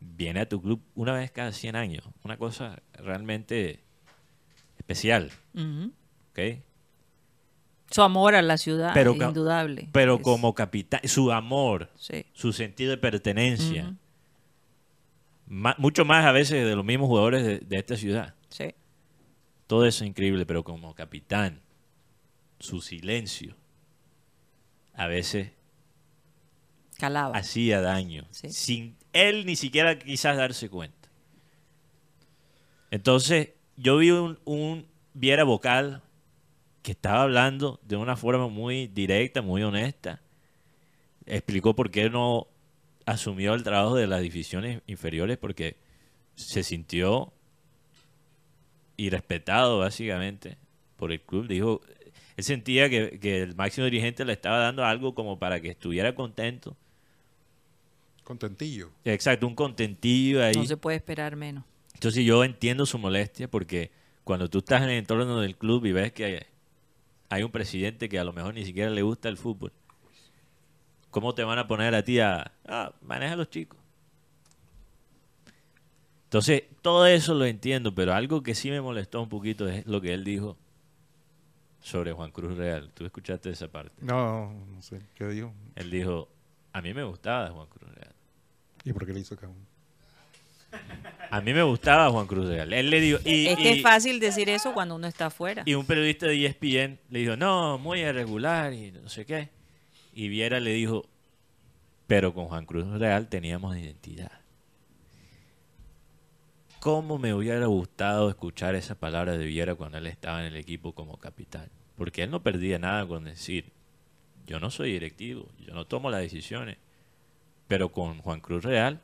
viene a tu club una vez cada 100 años, una cosa realmente especial. ¿ok? Su amor a la ciudad, Pero indudable. Pero Es- como capitán, su amor, Sí. su sentido de pertenencia, ma- mucho más a veces de los mismos jugadores de, de esta ciudad. Sí. Todo eso es increíble, pero como capitán, su silencio a veces Calaba. hacía daño, Sí. sin él ni siquiera quizás darse cuenta. Entonces, yo vi un, un Viera vocal que estaba hablando de una forma muy directa, muy honesta. Explicó por qué no asumió el trabajo de las divisiones inferiores, porque se sintió irrespetado, básicamente, por el club. Dijo, él sentía que, que el máximo dirigente le estaba dando algo como para que estuviera contento. Contentillo. Exacto, un contentillo ahí. No se puede esperar menos. Entonces yo entiendo su molestia porque cuando tú estás en el entorno del club y ves que hay, hay un presidente que a lo mejor ni siquiera le gusta el fútbol, ¿cómo te van a poner a ti a, ah, maneja a los chicos? Entonces, todo eso lo entiendo, pero algo que sí me molestó un poquito es lo que él dijo sobre Juan Cruz Real. ¿Tú escuchaste esa parte? No, no sé. ¿Qué dijo? Él dijo, a mí me gustaba Juan Cruz Real. ¿Y por qué le hizo cabrón? A mí me gustaba Juan Cruz Real. Él le dijo, y, es que y- es fácil decir eso cuando uno está afuera. Y un periodista de ESPN le dijo, no, muy irregular y no sé qué. Y Viera le dijo, pero con Juan Cruz Real teníamos identidad. ¿Cómo me hubiera gustado escuchar esa palabra de Viera cuando él estaba en el equipo como capitán? Porque él no perdía nada con decir, yo no soy directivo, yo no tomo las decisiones, pero con Juan Cruz Real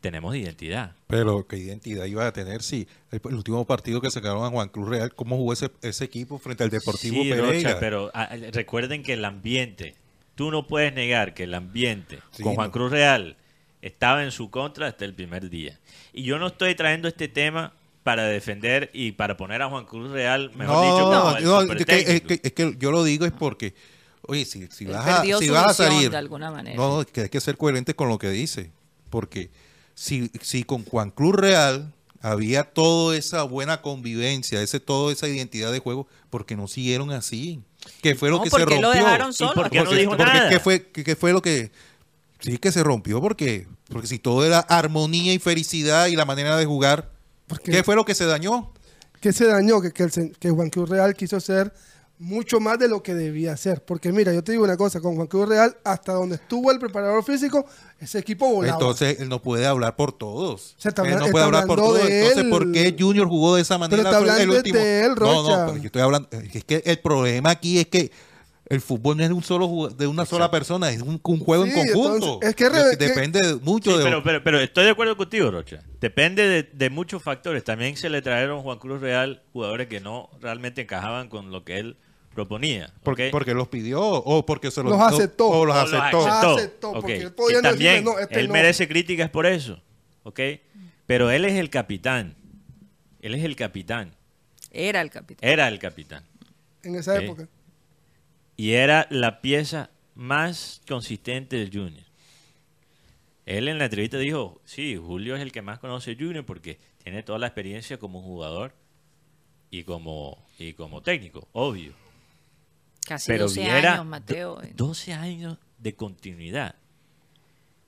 tenemos identidad. Pero qué identidad iba a tener si el, el último partido que sacaron a Juan Cruz Real, cómo jugó ese, ese equipo frente al Deportivo Sí, Pereira. Rocha, pero ah, recuerden que el ambiente, tú no puedes negar que el ambiente Sí, con Juan no. Cruz Real estaba en su contra hasta el primer día. Y yo no estoy trayendo este tema para defender y para poner a Juan Cruz Real, mejor no, dicho, como el no, es que, es, que, es que yo lo digo es porque, oye, si, si vas, a, si vas a salir, de alguna manera. no, es que hay que ser coherente con lo que dice, porque si, si con Juan Cruz Real había toda esa buena convivencia, ese toda esa identidad de juego, porque no siguieron así, que fue lo No, que se rompió. lo dejaron ¿Y solo. por qué no Porque- dijo porque nada? ¿qué fue, qué, qué fue lo que sí que se rompió? Porque porque si todo era armonía y felicidad y la manera de jugar, Porque- ¿qué fue lo que se dañó? que se dañó, que, que, el sen- que Juan Cruz Real quiso ser mucho más de lo que debía ser. Porque mira, yo te digo una cosa, con Juan Cruz Real, hasta donde estuvo el preparador físico, ese equipo volaba. Entonces él no puede hablar por todos. Se está él no puede hablar por todos. Entonces, él. ¿por qué Junior jugó de esa manera? está el último. de él, no, no, pero yo estoy hablando. Es que el problema aquí es que el fútbol no es de un solo de una sola persona, es un, un juego Sí, en conjunto. entonces, es que re- que- depende mucho Sí, de. pero, pero, pero estoy de acuerdo contigo, Rocha. Depende de, de muchos factores. También se le trajeron a Juan Cruz Real jugadores que no realmente encajaban con lo que él proponía. porque, ¿ok? porque los pidió o porque se los, Los aceptó. O los No, los aceptó. Ah, aceptó, Ok. porque él podía Y no también, decirle, no, este él no. merece críticas por eso. ¿ok? Pero él es el capitán. Él es el capitán. Era el capitán. Era el capitán. En esa época. Y era la pieza más consistente del Junior. Él en la entrevista dijo, sí, Julio es el que más conoce Junior porque tiene toda la experiencia como jugador y como, y como técnico, obvio. Casi Pero 12 Viera, años, Mateo. do- eh, 12 años de continuidad.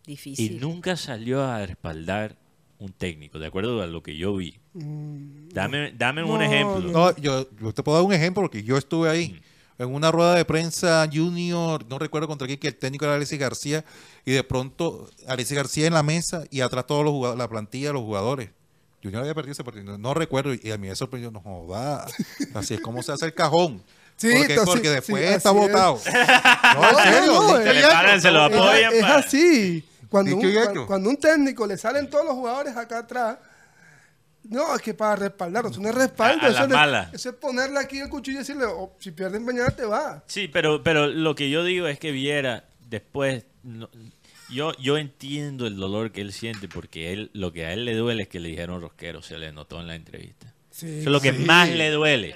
Y Difícil. nunca salió a respaldar un técnico, de acuerdo a lo que yo vi. Dame, dame un ejemplo. No, yo, yo te puedo dar un ejemplo porque yo estuve ahí en una rueda de prensa junior, no recuerdo contra quién, que el técnico era Alexis García, y de pronto Alexis García en la mesa y atrás todos los jugadores, la plantilla los jugadores. Junior había perdido ese partido, no, no recuerdo, y a mí me sorprendió, no joda, así es como se hace el cajón. Sí, porque, entonces, porque después sí, está es. votado. No, serio, no, es- y le hecho. paran, se lo Es- apoyan. Es, para- así. Cuando un, cuando un técnico le salen todos los jugadores acá atrás, no, es que para respaldar, eso no es respaldo, A- a eso, la es, mala. eso es ponerle aquí el cuchillo y decirle, oh, si pierden mañana te va. Sí, pero, pero lo que yo digo es que Viera después... no- yo, yo entiendo el dolor que él siente porque él lo que a él le duele es que le dijeron rosquero, se le notó en la entrevista. Sí, Eso es lo que más le duele.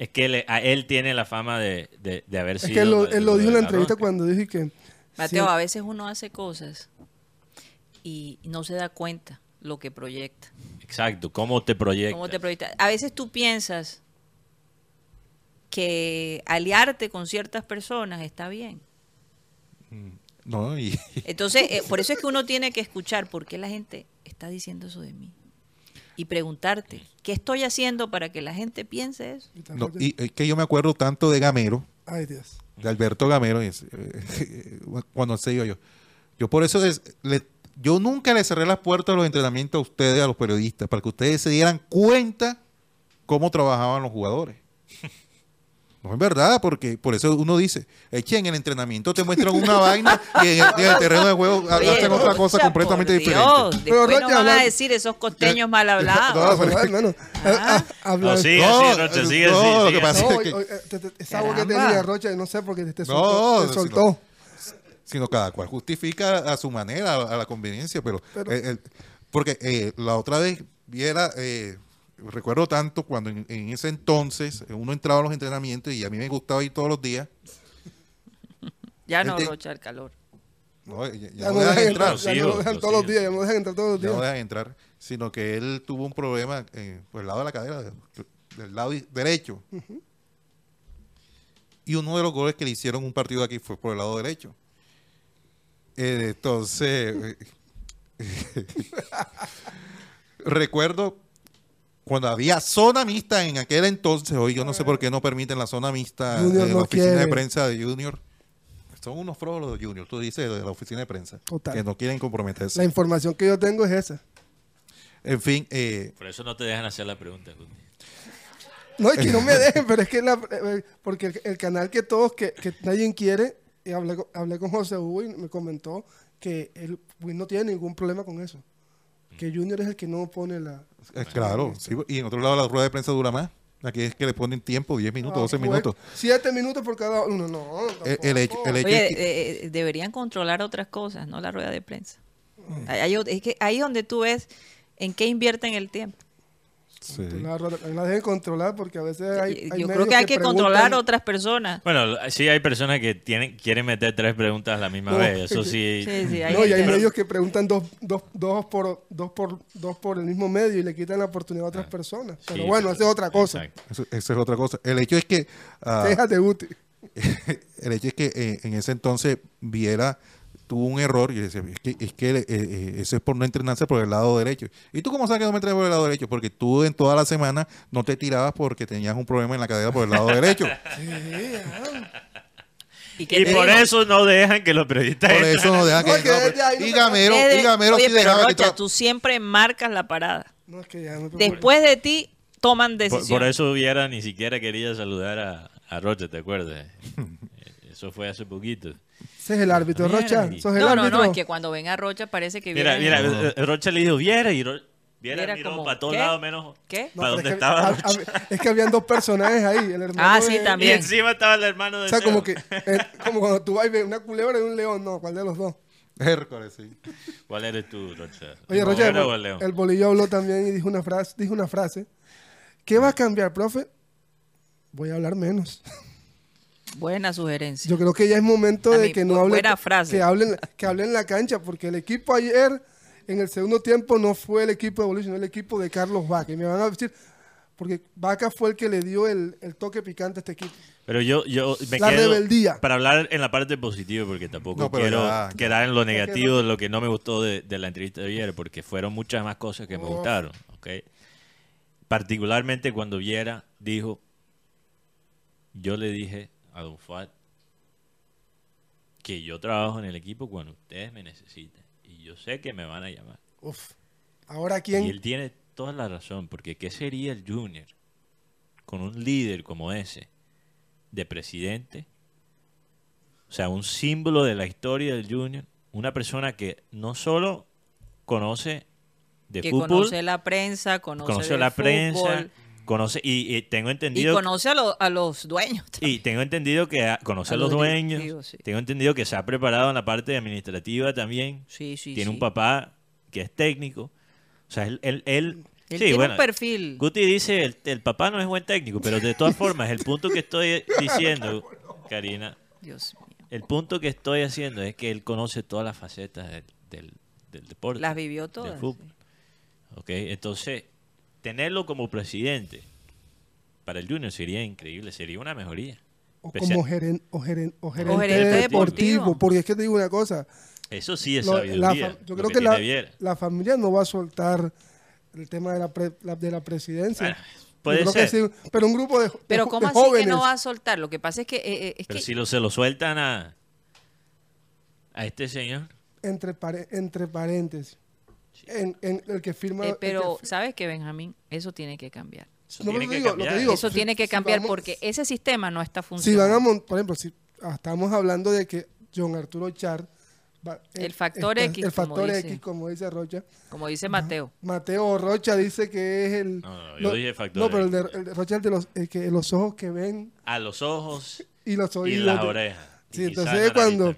Es que le- a él tiene la fama de, de- de haber Es sido. que él lo, el él lo dijo en la entrevista cuando dije que... Mateo, sí, a veces uno hace cosas y no se da cuenta lo que proyecta. Exacto, ¿cómo te proyectas? ¿Cómo te proyecta? A veces tú piensas que aliarte con ciertas personas está bien. No, y, Entonces, eh, por eso es que uno tiene que escuchar por qué la gente está diciendo eso de mí. Y preguntarte, ¿qué estoy haciendo para que la gente piense eso? no, y es que yo me acuerdo tanto de Gamero, Ay, Dios. de Alberto Gamero, y es, eh, cuando se yo, yo. Yo por eso es- le- yo nunca le cerré las puertas a los entrenamientos a ustedes, a los periodistas, para que ustedes se dieran cuenta cómo trabajaban los jugadores. No es verdad, porque por eso uno dice, eche en el entrenamiento te muestran una vaina y en el, en el terreno de juego Oye, hacen otra cosa o sea, completamente por diferente. Dios, Pero, Rocha, no van a decir esos costeños mal hablados. No, No, hermano, Ah. ah, No, sigue No, Rocha, sigue no, lo que sigue pasa. No, es que- eh, esa agua que tenía Rocha, no sé por qué te, te No, soltó. te si soltó. no- sino cada cual justifica a su manera, a, a la conveniencia, pero, Pero- eh, el- porque eh, la otra vez viera, eh, recuerdo tanto cuando en, en ese entonces uno entraba a los entrenamientos y a mí me gustaba ir todos los días, Ya no, Este- rocha el calor. no, ya, ya Ya no no dejan dejan entrar, Los ya no lo dejan los todos los días, ya no dejan entrar todos los ya no días. dejan entrar, sino que él tuvo un problema eh, por el lado de la cadera, de- del lado derecho. Y uno de los goles que le hicieron un partido aquí fue por el lado derecho. Eh, entonces, eh, recuerdo cuando había zona mixta en aquel entonces, hoy yo no sé por qué no permiten la zona mixta Junior no la oficina de prensa de Junior. Son unos frolos los Junior, tú dices, de la oficina de prensa, Total. que no quieren comprometerse. La información que yo tengo es esa. En fin, eh, Por eso no te dejan hacer la pregunta. No, es que no me dejen, pero es que la, eh, porque el, el canal que todos, que, que nadie quiere, y hablé, con- hablé con José Hugo y me comentó que él pues, no tiene ningún problema con eso. Que Junior es el que no pone la... Eh, claro, sí, y en otro lado la rueda de prensa dura más. Aquí es que le ponen tiempo, 10 minutos, Ah, 12 pues, minutos. Siete minutos por cada uno. No, El, el hecho, el hecho Oye, es que- eh, eh, deberían controlar otras cosas, no la rueda de prensa. Ahí- es que ahí donde tú ves en qué invierten el tiempo. Sí. La, la deben controlar porque a veces hay, hay Yo creo que hay que controlar a otras personas. Bueno, sí hay personas que tienen, quieren meter tres preguntas a la misma No. vez. Eso sí. Sí, sí, hay No, y hay medios que preguntan dos, dos, dos, por, dos, por, dos por el mismo medio y le quitan la oportunidad a otras personas. Pero Ah, Sí, bueno, pero- esa es otra cosa. Eso- esa es otra cosa. El hecho es que ah, Déjate, Guti. el hecho es que eh, en ese entonces Viera tuvo un error y decía, es que, es que eh, eh, eso es por no entrenarse por el lado derecho. ¿Y tú cómo sabes que no me entrenas por el lado derecho? Porque tú en toda la semana no te tirabas porque tenías un problema en la cadera por el lado derecho. ¿Y, por digo? eso no dejan que los periodistas Por eso no dejan que... No, que no, y Gamero, de- y Gamero Oye, sí pero dejaba que Rocha, tú siempre marcas la parada. No, es que ya no te Después de ti toman decisiones. por eso Viera ni siquiera quería saludar a, a Rocha, ¿te acuerdas? Eso fue hace poquito. Ese es el árbitro, Mira, Rocha. y- Sos el no, no, árbitro. no, es que cuando ven a Rocha parece que Mira, vienen- mira, eh, Rocha le dijo Viera y Ro- Viera, Viera miró como, para todos lados menos ¿Qué? No, para donde es que, estaba Rocha. hab- es que habían dos personajes ahí. El hermano Ah, sí, de- Y también. encima estaba el hermano de O sea, como que eh, como cuando tú vas y ves una culebra y un león. No, ¿cuál de los dos? Hércules, sí. ¿Cuál eres tú, Rocha? Oye, ¿El Rocha, el bolillo habló también y dijo una frase. Dijo una frase. ¿Qué va a cambiar, profe? Voy a hablar menos. Buena sugerencia. Yo creo que ya es momento A de mí, que no bu- hable, buena frase. que hablen, que hablen en la cancha, porque el equipo ayer, en el segundo tiempo, no fue el equipo de Bolillo, sino el equipo de Carlos Vaca. Y me van a decir, porque Vaca fue el que le dio el, el toque picante a este equipo. Pero yo, yo me La quedo rebeldía. para hablar en la parte positiva, porque tampoco No, quiero ya, quedar en lo negativo de lo que no me gustó de, de la entrevista de ayer, porque fueron muchas más cosas que me gustaron. ¿ok? Particularmente cuando Viera dijo, yo le dije a Don Fuad que yo trabajo en el equipo cuando ustedes me necesiten. Y yo sé que me van a llamar. Uf. Ahora Y quién. él tiene toda la razón, porque ¿qué sería el Junior con un líder como ese de presidente? O sea, un símbolo de la historia del Junior, una persona que no solo conoce de que fútbol, conoce la prensa, conoce, la prensa, conoce y, y tengo y entendido conoce a, lo- a los dueños. y tengo entendido que ha- conoce A a los los dueños, sí. tengo entendido que se ha preparado en la parte administrativa también, Sí, sí, tiene sí. un papá que es técnico. O sea, él, él, él Él Sí, tiene bueno, un perfil. Guti dice, el, el papá no es buen técnico, pero de todas formas, el punto que estoy diciendo, Karina, Dios mío. el punto que estoy haciendo es que él conoce todas las facetas del, del- del deporte. Las vivió del todas. fútbol. sí. ¿ok? Entonces, tenerlo como presidente para el Junior sería increíble, sería una mejoría. O Especial- como geren- o geren- o gerente, gerente deportivo. deportivo. Porque es que te digo una cosa. Eso sí es lo- sabiduría. la yo creo que, la, la familia no va a soltar el tema de la, pre- la- de la presidencia. Bueno, puede ser. sí, pero un grupo de, de Pero ¿cómo de así jóvenes. que no va a soltar? Lo que pasa es que... eh, eh, es Pero que si lo, se lo sueltan a, a este señor. entre, entre paréntesis. En, en el que firma. eh, pero, que fi- ¿sabes qué, Benjamín? Eso tiene que cambiar. Eso No, tiene lo que digo, lo que cambiar. digo. Eso si- tiene que si cambiar vamos- porque ese sistema no está si funcionando. van a por ejemplo, si ah, estamos hablando de que John Arturo Char. va- El eh, factor está- X, El como factor dice. X, como dice Rocha. Como dice Mateo. Mateo Rocha dice que es el. No, no, yo lo- dije factor No, pero el de, X. el de Rocha es el de los, el que, los ojos que ven A los ojos y los y oídos. las orejas. Y Sí, quizás entonces la cuando.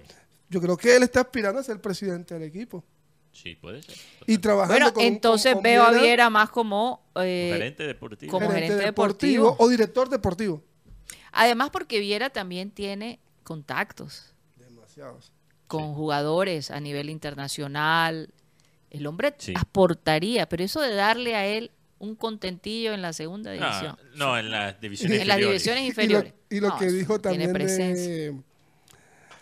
Yo creo que él está aspirando a ser presidente del equipo. Sí, puede ser. Y trabajando Bueno, con- entonces con- con veo a Viera más como... eh, gerente deportivo. como gerente deportivo. o director deportivo. además porque Viera también tiene contactos Demasiados. con jugadores a nivel internacional. El hombre Sí. aportaría, pero eso de darle a él un contentillo en la segunda división. No, no, en las divisiones En las inferiores. divisiones Y lo, inferiores. y lo No, que dijo tiene también presencia. de,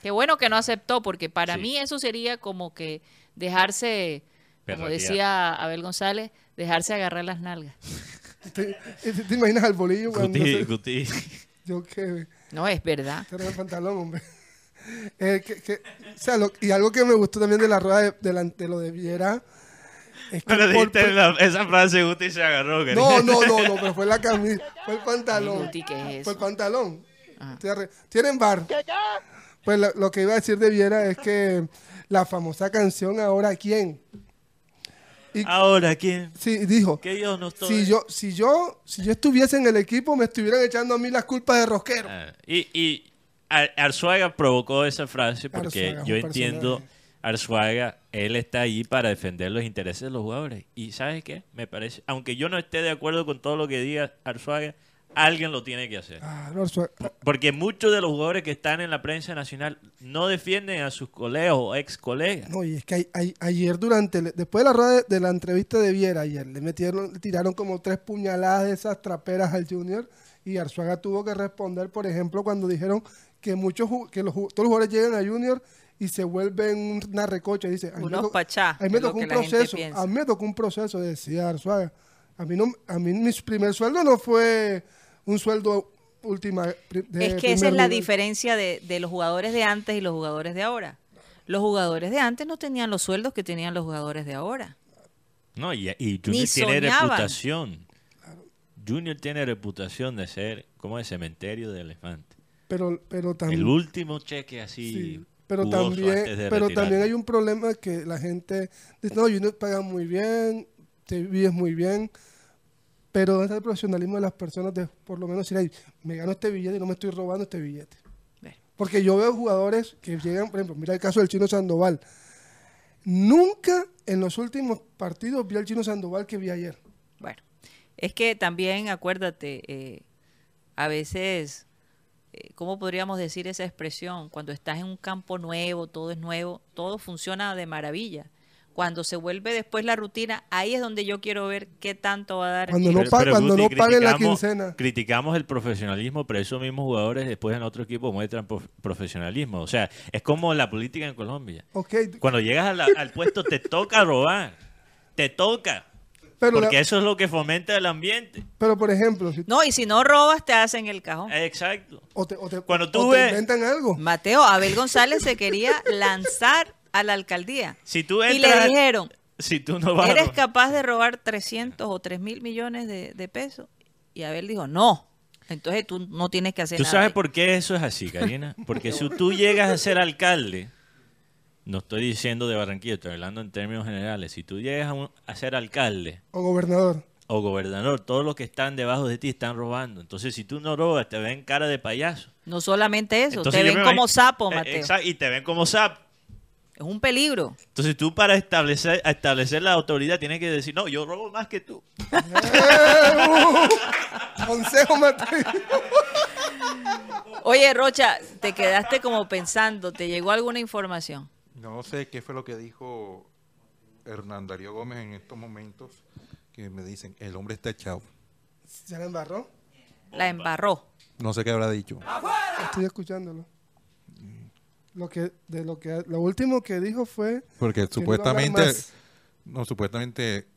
Qué bueno que no aceptó, porque para Sí. mí eso sería como que dejarse, como decía Abel González, dejarse agarrar las nalgas. ¿Te, te imaginas al bolillo cuando Guti, se- Guti. yo que No, es verdad. te el pantalón, hombre. Eh, que- que- o sea, lo- y algo que me gustó también de la rueda de, de la- de lo de Viera es que Pero por- dijiste por- la- esa frase, Guti se agarró. no, cariño. no, no, no, pero fue la camisa, fue el pantalón. Guti, ¿qué es Fue el pantalón. Tienen bar. Pues lo, lo que iba a decir de Viera es que la famosa canción Ahora quién. Ahora, ¿quién? Sí, dijo, Que yo no estoy. si yo, si yo, si yo estuviese en el equipo, me estuvieran echando a mí las culpas de rosquero. Ah, y y Ar- Arzuaga provocó esa frase porque Arzuaga yo entiendo, personaje. Arzuaga, él está ahí para defender los intereses de los jugadores. Y ¿sabes qué? Me parece, aunque yo no esté de acuerdo con todo lo que diga Arzuaga, alguien lo tiene que hacer. Ah, no, Porque muchos de los jugadores que están en la prensa nacional no defienden a sus colegas o ex colegas. No, y es que a- a- ayer durante, después de la rueda de, de la entrevista de Viera, ayer le metieron, le tiraron como tres puñaladas de esas traperas al Junior y Arzuaga tuvo que responder, por ejemplo, cuando dijeron que muchos que los, todos los jugadores llegan a Junior y se vuelven una recocha. Dice, a mí me Unos pachá, A mí me tocó un proceso, a mí me tocó un proceso, decía Arzuaga. A mí, no, a mí mi primer sueldo no fue un sueldo última. de Es que esa es la nivel. diferencia de, de los jugadores de antes y los jugadores de ahora. Los jugadores de antes no tenían los sueldos que tenían los jugadores de ahora. No, y, y Ni Junior tiene soñaban. reputación. Junior tiene reputación de ser como el cementerio de elefante. Pero, pero también. El último cheque así. Sí, pero también, antes de pero también hay un problema que la gente dice, no, Junior paga muy bien, te vives muy bien, pero ¿dónde está el profesionalismo de las personas de por lo menos decir, "Ay, me gano este billete y no me estoy robando este billete? Porque yo veo jugadores que llegan, por ejemplo, mira el caso del Chino Sandoval. Nunca en los últimos partidos vi al Chino Sandoval que vi ayer. Bueno, es que también acuérdate, eh, a veces, eh, ¿cómo podríamos decir esa expresión? Cuando estás en un campo nuevo, todo es nuevo, todo funciona de maravilla. Cuando se vuelve después la rutina, ahí es donde yo quiero ver qué tanto va a dar. Cuando el no equipo. pa- cuando no paguen la quincena. Criticamos el profesionalismo, pero esos mismos jugadores después en otro equipo muestran prof- profesionalismo. O sea, es como la política en Colombia. Ok, Cuando llegas a la- al puesto te toca robar. Te toca. pero, la- Porque eso es lo que fomenta el ambiente. pero por ejemplo, si, No, y si no robas, te hacen el cajón. Exacto. o te, o te- Cuando tú o te inventan algo. Mateo, Abel González se quería lanzar a la alcaldía. Si tú Y le dijeron, si tú no vas ¿eres capaz de robar 300 o 3 mil millones de, de pesos? Y Abel dijo, no. Entonces tú no tienes que hacer ¿Tú nada. sabes por qué eso es así, Karina? Porque si tú llegas a ser alcalde, no estoy diciendo de Barranquilla, estoy hablando en términos generales, si tú llegas a, un- a ser alcalde O gobernador. o gobernador, todos los que están debajo de ti están robando. Entonces, si tú no robas, te ven cara de payaso. No solamente eso, Entonces, te ven como sapo, Eh, Mateo. exacto, y te ven como sapo. Es un peligro. Entonces tú para establecer, establecer la autoridad tienes que decir, no, yo robo más que tú. Consejo, Mateo. Oye, Rocha, te quedaste como pensando, ¿te llegó alguna información? No sé qué fue lo que dijo Hernán Darío Gómez en estos momentos que me dicen, el hombre está echado. ¿Se la embarró? La embarró. No sé qué habrá dicho. Estoy escuchándolo. Lo que, de lo que, lo último que dijo fue Porque no supuestamente, no, supuestamente,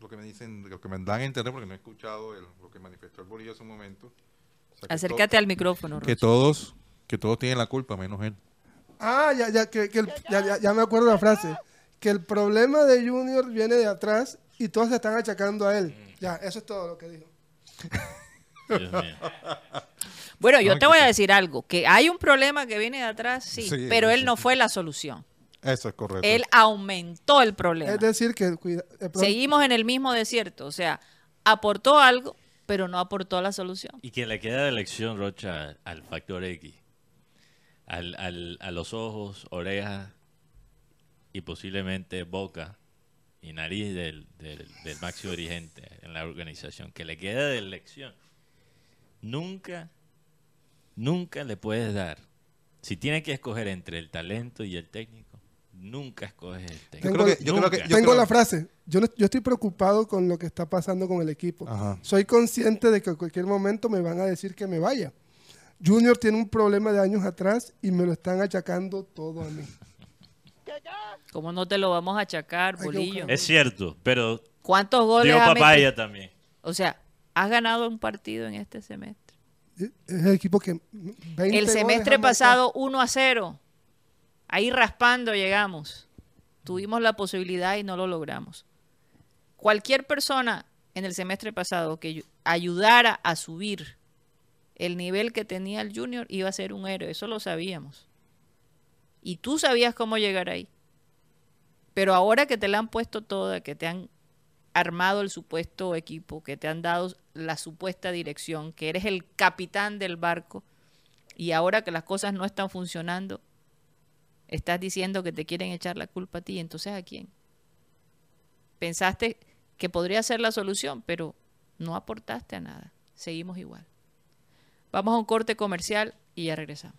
lo que me dicen, lo que me dan a entender, porque no he escuchado el- lo que manifestó el Bolillo hace un momento. o sea, que Acércate al micrófono, que Rocha. todos, que todos tienen la culpa, menos él. Ah, ya, ya, que, que el- ya, ya- ya me acuerdo la frase. Que el problema de Junior viene de atrás y todos se están achacando a él. Ya, eso es todo lo que dijo. Dios mío. Bueno, yo No, te voy a decir algo, que hay un problema que viene de atrás, sí, Sí, pero él sí, no fue la solución. Eso es correcto. Él aumentó el problema. Es decir, que cuida, el Seguimos en el mismo desierto, o sea, aportó algo, pero no aportó la solución. Y que le queda de elección, Rocha, al factor X. Al, al- a los ojos, orejas y posiblemente boca y nariz del, del- del máximo dirigente en la organización. Que le queda de elección. Nunca, nunca le puedes dar. Si tienes que escoger entre el talento y el técnico, nunca escoges el técnico. Tengo- creo que- yo creo que- Nunca. yo Tengo creo- la frase. Yo, no- yo estoy preocupado con lo que está pasando con el equipo. Ajá. Soy consciente de que en cualquier momento me van a decir que me vaya. Junior tiene un problema de años atrás y me lo están achacando todo a mí. ¿Cómo no te lo vamos a achacar, Bolillo? Es cierto, pero ¿Cuántos goles dio papaya también. O sea, has ganado un partido en este semestre. Es el equipo que... 20 El semestre marcado. pasado 1 a 0. Ahí raspando llegamos. Tuvimos la posibilidad y no lo logramos. Cualquier persona en el semestre pasado que ayu- ayudara a subir el nivel que tenía el junior iba a ser un héroe, eso lo sabíamos. Y tú sabías cómo llegar ahí. Pero ahora que te la han puesto toda, que te han armado el supuesto equipo, que te han dado la supuesta dirección, que eres el capitán del barco, y ahora que las cosas no están funcionando, estás diciendo que te quieren echar la culpa a ti, entonces ¿a quién? Pensaste que podría ser la solución, pero no aportaste a nada. Seguimos igual. Vamos a un corte comercial y ya regresamos.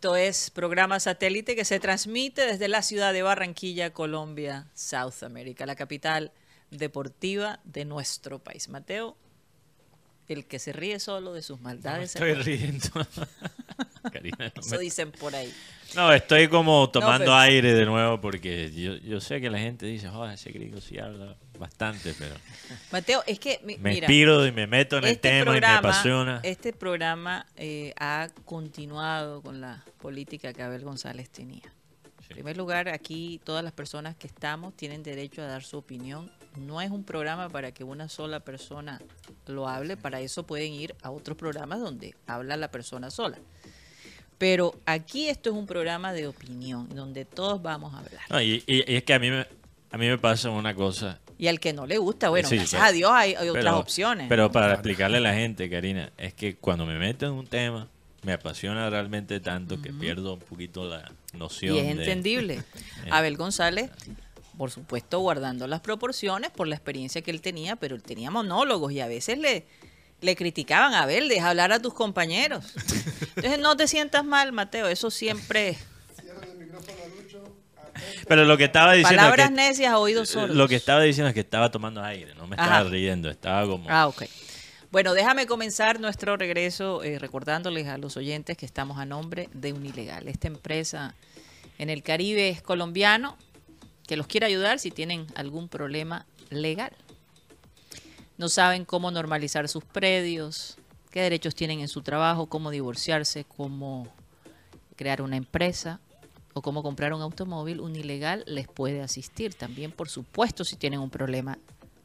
Esto es programa satélite que se transmite desde la ciudad de Barranquilla, Colombia, South America, la capital deportiva de nuestro país. Mateo, el que se ríe solo de sus maldades. Estoy riendo. Karina, no, Eso me- dicen por ahí. no, estoy como tomando pero- aire de nuevo porque yo, yo sé que la gente dice, joder, ese gringo sí habla bastante, pero Mateo, es que, mi- me mira, inspiro y me meto en el este tema y me programa, apasiona. Este programa eh, ha continuado con la política que Abel González tenía. En primer lugar, aquí todas las personas que estamos tienen derecho a dar su opinión. No es un programa para que una sola persona lo hable, para eso pueden ir a otros programas donde habla la persona sola. Pero aquí esto es un programa de opinión, donde todos vamos a hablar. No, y, y- y es que a mí me, a mí me pasa una cosa. Y al que no le gusta, bueno, Sí, gracias pero- a Dios hay, hay otras pero- opciones. Pero para explicarle a la gente, Karina, es que cuando me meto en un tema, me apasiona realmente tanto que pierdo un poquito la noción Y es de- entendible. Eh. Abel González, por supuesto, guardando las proporciones por la experiencia que él tenía, pero él tenía monólogos y a veces le, le criticaban a Abel, deja hablar a tus compañeros. Entonces no te sientas mal, Mateo, eso siempre... Pero lo que estaba diciendo es Palabras que- necias, oídos sordos. Lo que estaba diciendo es que estaba tomando aire, no me estaba Ajá. riendo, estaba como... Ah, ok. Bueno, déjame comenzar nuestro regreso eh, recordándoles a los oyentes que estamos a nombre de Unilegal, esta empresa en el Caribe colombiano que los quiere ayudar si tienen algún problema legal. No saben cómo normalizar sus predios, qué derechos tienen en su trabajo, cómo divorciarse, cómo crear una empresa. O cómo comprar un automóvil, un ilegal les puede asistir. También, por supuesto, si tienen un problema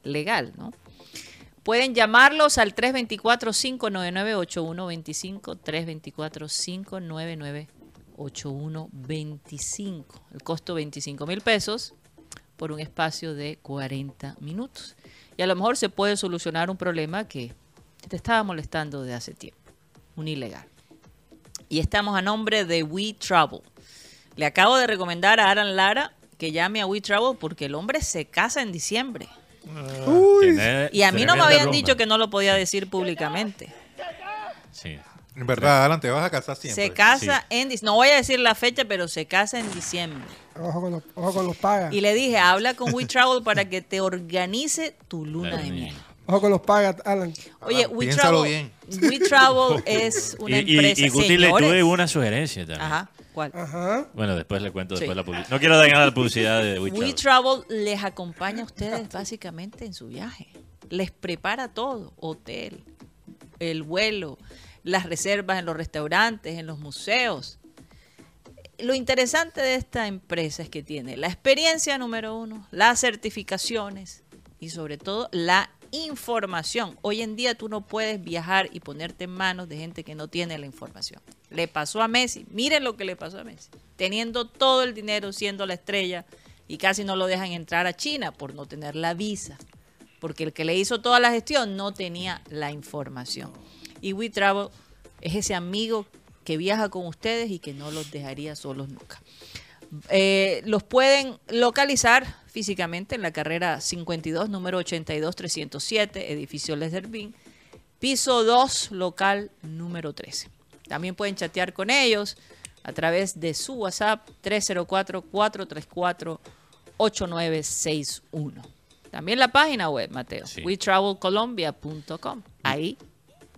legal, ¿no? Pueden llamarlos al 324-599-8125, 324-599-8125. El costo 25 mil pesos por un espacio de 40 minutos. Y a lo mejor se puede solucionar un problema que te estaba molestando de hace tiempo, un ilegal. Y estamos a nombre de We Travel. Le acabo de recomendar a Aran Lara que llame a We Travel porque el hombre se casa en diciembre. Tiene Y a mí no me habían dicho que no lo podía decir públicamente. Sí. En verdad, Alan, te vas a casar siempre. Se casa en diciembre. No voy a decir la fecha, pero se casa en diciembre. Ojo con los, ojo con los pagas. Y le dije, habla con We Travel para que te organice tu luna de miel. Ojo con los pagas, Alan. Oye, Ah, We piénsalo Travel, bien. We Travel es Y, una y, empresa. y Guti le tuve una sugerencia también. Ajá, Bueno, después le cuento después Sí. la publicidad. No quiero dañar la publicidad de We WeChat. Travel les acompaña a ustedes básicamente en su viaje. Les prepara todo, hotel, el vuelo, las reservas en los restaurantes, en los museos. Lo interesante de esta empresa es que tiene la experiencia número uno, las certificaciones y sobre todo la información. Hoy en día tú no puedes viajar y ponerte en manos de gente que no tiene la información. Le pasó a Messi, miren lo que le pasó a Messi, teniendo todo el dinero, siendo la estrella y casi no lo dejan entrar a China por no tener la visa, porque el que le hizo toda la gestión no tenía la información. Y We es ese amigo que viaja con ustedes y que no los dejaría solos nunca. Eh, los pueden localizar físicamente en la carrera 52, número 82307, edificio Les piso 2, local número 13. También pueden chatear con ellos a través de su WhatsApp 304-434-8961. También la página web, Mateo, Sí. wetravelcolombia.com. Ahí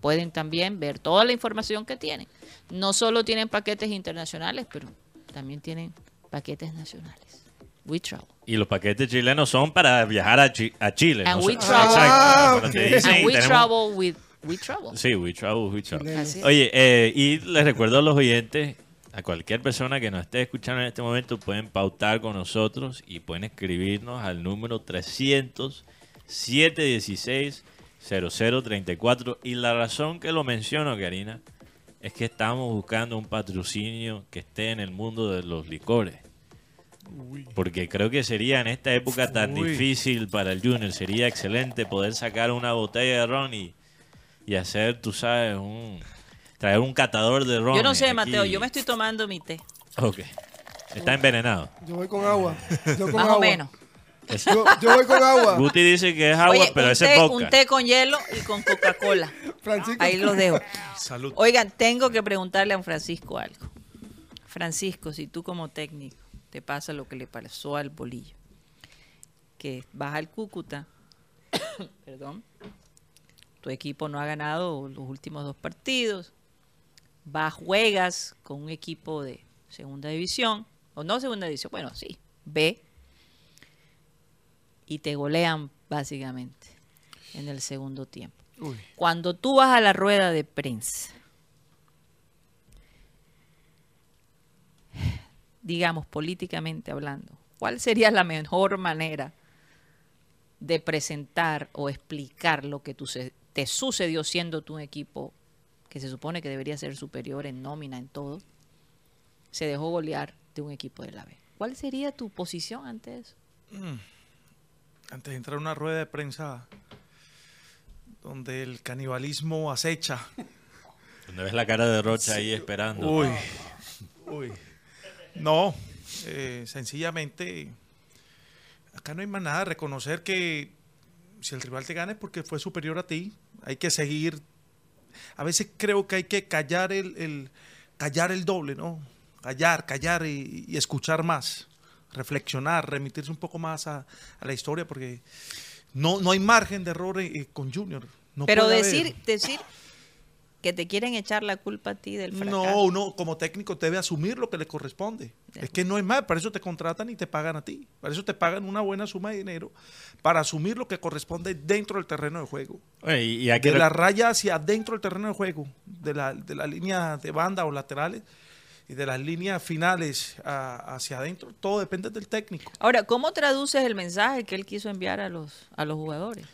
pueden también ver toda la información que tienen. No solo tienen paquetes internacionales, pero también tienen paquetes nacionales. We Travel. Y los paquetes chilenos son para viajar a, Chi- a Chile. And no we son- travel. Exacto. Te Ah, dicen, And we tenemos- travel with We Travel. Sí, we travel, we travel. Oye, eh, y les recuerdo a los oyentes, a cualquier persona que nos esté escuchando en este momento, pueden pautar con nosotros y pueden escribirnos al número 300 716 0034. Y la razón que lo menciono, Karina, es que estamos buscando un patrocinio que esté en el mundo de los licores. Porque creo que sería en esta época tan Uy. difícil para el Junior, sería excelente poder sacar una botella de ron y, y hacer, tú sabes, un traer un catador de ron. Yo no sé, aquí. Mateo, yo me estoy tomando mi té. Ok. Está envenenado. Yo voy con agua. Yo con Más agua. o menos. Yo, yo voy con agua. Guti dice que es agua, Oye, pero un, ese es té, vodka. un té con hielo y con Coca-Cola. Francisco. Ahí los dejo. Salud. Oigan, tengo que preguntarle a Francisco algo. Francisco, si tú como técnico te pasa lo que le pasó al bolillo, que vas al Cúcuta, perdón, tu equipo no ha ganado los últimos dos partidos, vas, juegas con un equipo de segunda división, o no segunda división, bueno, sí, B, y te golean básicamente en el segundo tiempo. Uy. Cuando tú vas a la rueda de prensa, digamos políticamente hablando, ¿cuál sería la mejor manera de presentar o explicar lo que te sucedió siendo tú un equipo que se supone que debería ser superior en nómina, en todo? Se dejó golear de un equipo de la B. ¿Cuál sería tu posición ante eso? Antes de entrar a una rueda de prensa donde el canibalismo acecha. Donde ves la cara de Rocha ahí esperando. Uy, uy. No, eh, sencillamente, acá no hay más nada. Reconocer que si el rival te gana es porque fue superior a ti. Hay que seguir. A veces creo que hay que callar el, el- callar el doble, ¿no? Callar, callar y, y escuchar más. Reflexionar, remitirse un poco más a, a la historia, porque no, no hay margen de error eh, con Junior. No Pero puede decir, haber. decir que te quieren echar la culpa a ti del fracaso. No, uno como técnico debe asumir lo que le corresponde. De Es que no es más, para eso te contratan y te pagan a ti. Para eso te pagan una buena suma de dinero para asumir lo que corresponde dentro del terreno de juego. Oye, y, aquí De la raya hacia adentro del terreno de juego, de la, de la línea de banda o laterales, y de las líneas finales a- hacia adentro, todo depende del técnico. Ahora, ¿cómo traduces el mensaje que él quiso enviar a los, a los jugadores?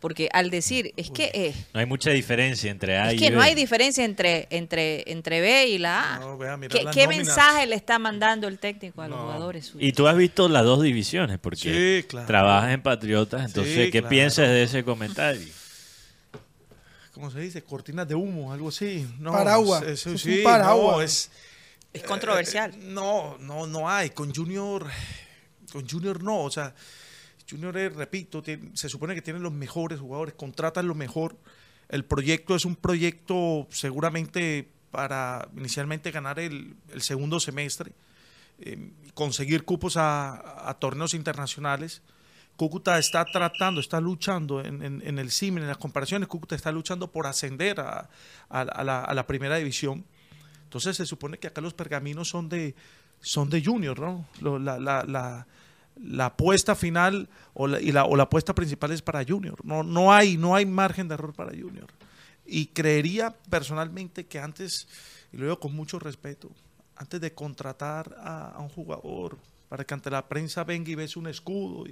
Porque al decir, es que, eh, No hay mucha diferencia entre A es y que no hay diferencia entre, entre, entre B y la A. No, vea, mira ¿Qué, mensaje le está mandando el técnico a los jugadores suyos? Y tú has visto las dos divisiones, porque Sí, claro. trabajas en Patriotas, entonces, Sí, ¿qué claro. piensas de ese comentario? ¿Cómo se dice? Cortinas de humo, algo así. No, Paraguas. es- sí, un paraguas. no, es, Es controversial. Eh, no, no, no hay. Con Junior, con Junior no. O sea, Junior, repito, tiene- se supone que tienen los mejores jugadores, contratan lo mejor. El proyecto es un proyecto seguramente para inicialmente ganar el, el segundo semestre, eh, conseguir cupos a, a torneos internacionales. Cúcuta está tratando, está luchando en, en- en el CIMEN, en las comparaciones, Cúcuta está luchando por ascender a, a- a la, a la primera división. Entonces se supone que acá los pergaminos son de, son de Junior, ¿no? La, la, la, la apuesta final o la, o la apuesta principal es para Junior. No, no, hay, no hay margen de error para Junior. Y creería personalmente que antes, y lo digo con mucho respeto, antes de contratar a, un jugador para que ante la prensa venga y bese un escudo,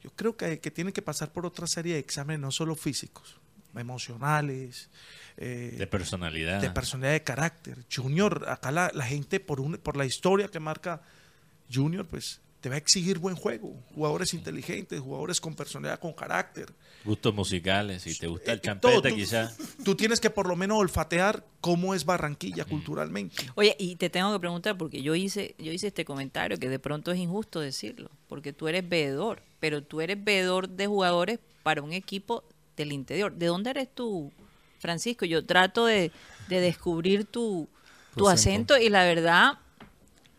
yo creo que, que tiene que pasar por otra serie de exámenes, no solo físicos, emocionales, eh, De personalidad. de personalidad de carácter. Junior, acá la, la gente, por, un, por la historia que marca Junior, pues te va a exigir buen juego. Jugadores inteligentes, jugadores con personalidad, con carácter. Gustos musicales, si te gusta el Eh, todo, champeta, tú- quizás. Tú tienes que por lo menos olfatear cómo es Barranquilla culturalmente. Oye, y te tengo que preguntar, porque yo hice, yo hice este comentario que de pronto es injusto decirlo, porque tú eres veedor, pero tú eres veedor de jugadores para un equipo del interior. ¿De dónde eres tú, Francisco? Yo trato de, de descubrir tu, tu acento. y la verdad,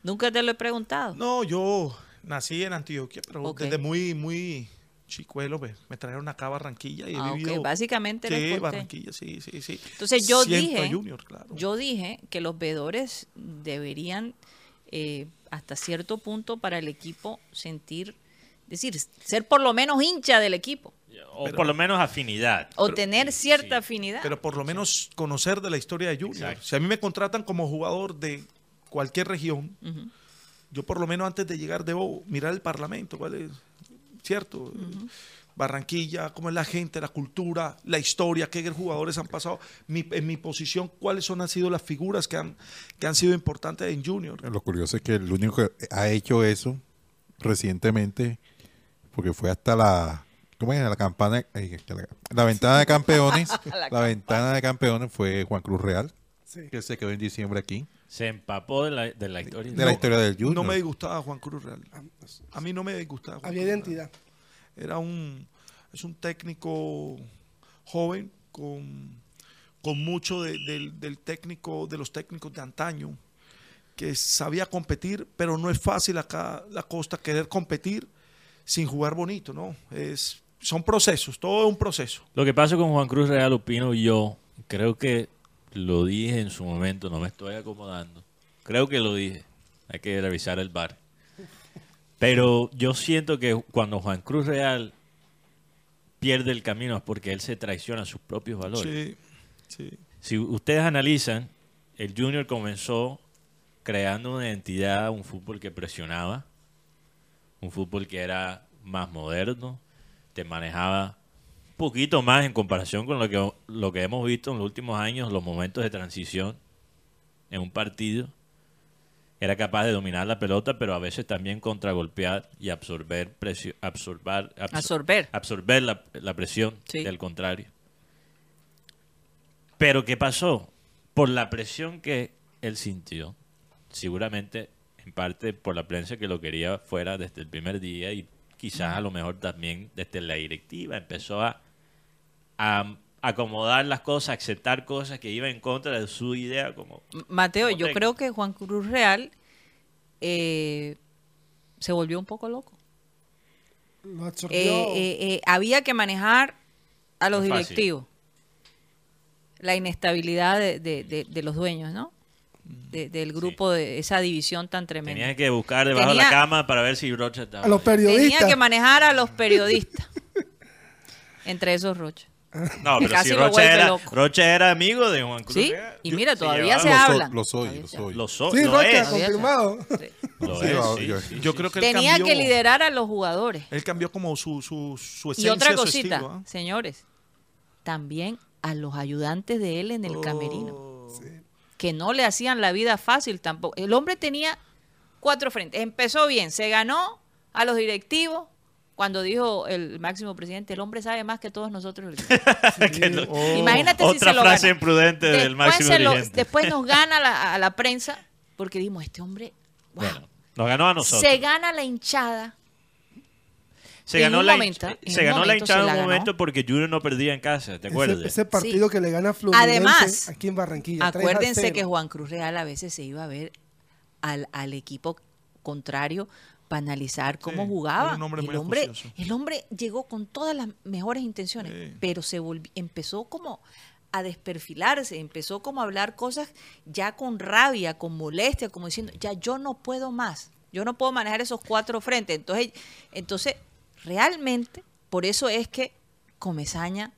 nunca te lo he preguntado. No, yo nací en Antioquia, pero desde muy, muy chicuelo me, me trajeron acá a Barranquilla y he Ah, vivido... Básicamente Sí. Barranquilla, sí, sí, sí. Entonces yo dije, a Junior, claro. yo dije que los veedores deberían eh, hasta cierto punto para el equipo sentir, decir, ser por lo menos hincha del equipo O por lo menos afinidad. o tener cierta sí. afinidad. pero por lo menos conocer de la historia de Junior. Exacto. Si a mí me contratan como jugador de cualquier región, yo por lo menos antes de llegar debo mirar el Parlamento, ¿cuál es? ¿Cierto? Barranquilla, cómo es la gente, la cultura, la historia, qué jugadores han pasado, mi- en mi posición, cuáles son, han sido las figuras que han, que han sido importantes en Junior. Lo curioso es que el único que ha hecho eso recientemente, porque fue hasta la, ¿cómo es? La campana, eh, la, la ventana de campeones, La la, ventana de campeones fue Juan Cruz Real, Sí. que se quedó en diciembre aquí, Se empapó de la, de la historia. de la historia del Junior. No me disgustaba Juan Cruz Real. A mí no me disgustaba. Juan Había Cruz Real. identidad. Era un, es un técnico joven con, con mucho de- del, del técnico, de los técnicos de antaño, que sabía competir, pero no es fácil acá la costa querer competir sin jugar bonito, ¿no? Es, son procesos, todo es un proceso. Lo que pasa con Juan Cruz Real, opino yo, creo que lo dije en su momento, no me estoy acomodando. Creo que lo dije. Hay que revisar el bar. Pero yo siento que cuando Juan Cruz Real pierde el camino es porque él se traiciona sus propios valores. Sí, sí. Si ustedes analizan, el Junior comenzó creando una identidad, un fútbol que presionaba, un fútbol que era más moderno, te manejaba un poquito más en comparación con lo que, lo que hemos visto en los últimos años, los momentos de transición en un partido. Era capaz de dominar la pelota, pero a veces también contragolpear y absorber presión, absorber, absor- Absorber. absorber la, la presión Sí. del contrario. Pero ¿qué pasó? Por la presión que él sintió, seguramente en parte por la prensa que lo quería fuera desde el primer día y quizás a lo mejor también desde la directiva empezó a, a acomodar las cosas, a aceptar cosas que iban en contra de su idea como Mateo, como yo creo que Juan Cruz Real eh, se volvió un poco loco. Lo absorbió. Eh, eh, eh, había que manejar a los directivos. La inestabilidad de, de- de- de los dueños, ¿no? De- del grupo, de esa división tan tremenda. tenía que buscar debajo de la cama para ver si Rocha estaba a los periodistas. Tenía que manejar a los periodistas. Entre esos Rocha. No, pero Casi si Rocha era. Rocha era amigo de Juan Cruz. Sí, Real. y mira, Se todavía se. Lo hablan. soy, lo soy, lo se soy. Lo so- Sí, lo Rocha, es. Confirmado. Sí. Lo Sí, es, va, sí, yo- sí, sí, creo sí. que Tenía cambió, que liderar a los jugadores. Él cambió como su, su, su Y esencia, otra su cosita, estilo, ¿ah? señores, también a los ayudantes de él en el camerino, Oh. Que no le hacían la vida fácil tampoco. El hombre tenía cuatro frentes. Empezó bien, se ganó a los directivos. Cuando dijo el máximo presidente, el hombre sabe más que todos nosotros. Que no- Oh. Imagínate si Otra se lo frase gana. imprudente del Después máximo se lo- después nos gana la- a la prensa porque dimos, este hombre, wow, Bueno, nos ganó a nosotros. se gana la hinchada. Se en ganó un la, momento, se ganó la hinchada en un momento porque Junior no perdía en casa, ¿te acuerdas? Ese, ese partido que le gana a Fluminense Además, aquí en Barranquilla. 3 a Acuérdense 0. que Juan Cruz Real a veces se iba a ver al, al equipo contrario para analizar cómo Sí, jugaba. era un hombre el, hombre, el hombre llegó con todas las mejores intenciones, Sí. pero se volvi- empezó como a desperfilarse, empezó como a hablar cosas ya con rabia, con molestia, como diciendo, ya yo no puedo más, yo no puedo manejar esos cuatro frentes. Entonces, entonces realmente, por eso es que Comesaña,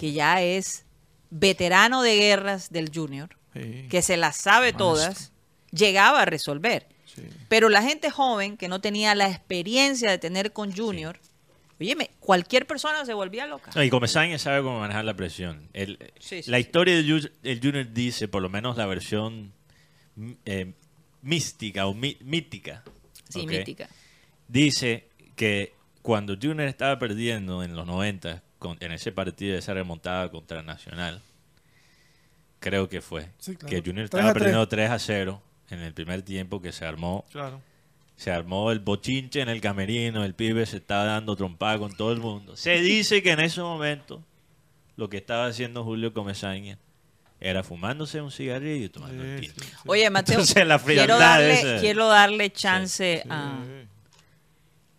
que ya es veterano de guerras del Junior, Sí. que se las sabe Maestro. todas, llegaba a resolver. Sí. Pero la gente joven que no tenía la experiencia de tener con Junior, óyeme, cualquier persona se volvía loca. No, y Comesaña sabe cómo manejar la presión. El- Sí, sí, la sí. historia del Ju- el Junior dice, por lo menos la versión mm, eh, mística o mí- mítica. Sí, mítica. Dice que cuando Junior estaba perdiendo en los 90, con- en ese partido, esa remontada contra Nacional, creo que fue, Sí, claro. que Junior 3 a estaba 3. perdiendo 3 a 0 en el primer tiempo que se armó Claro. se armó el bochinche en el camerino, el pibe se estaba dando trompada con todo el mundo. Se dice que en ese momento lo que estaba haciendo Julio Comesaña era fumándose un cigarrillo y tomando Sí, tinto. sí, sí. Oye, Mateo, Entonces, la quiero, darle, quiero darle chance a, Sí.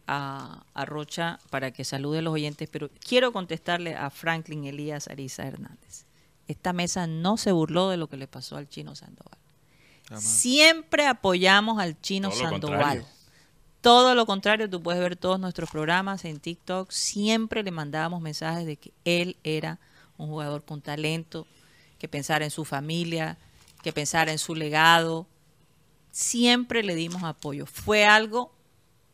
A, a Rocha para que salude a los oyentes, pero quiero contestarle a Franklin Elías Ariza Hernández. Esta mesa no se burló de lo que le pasó al chino Sandoval. Siempre apoyamos al chino Todo Sandoval. contrario. Todo lo contrario, tú puedes ver todos nuestros programas en TikTok. Siempre le mandábamos mensajes de que él era un jugador con talento, que pensara en su familia, que pensara en su legado. Siempre le dimos apoyo. Fue algo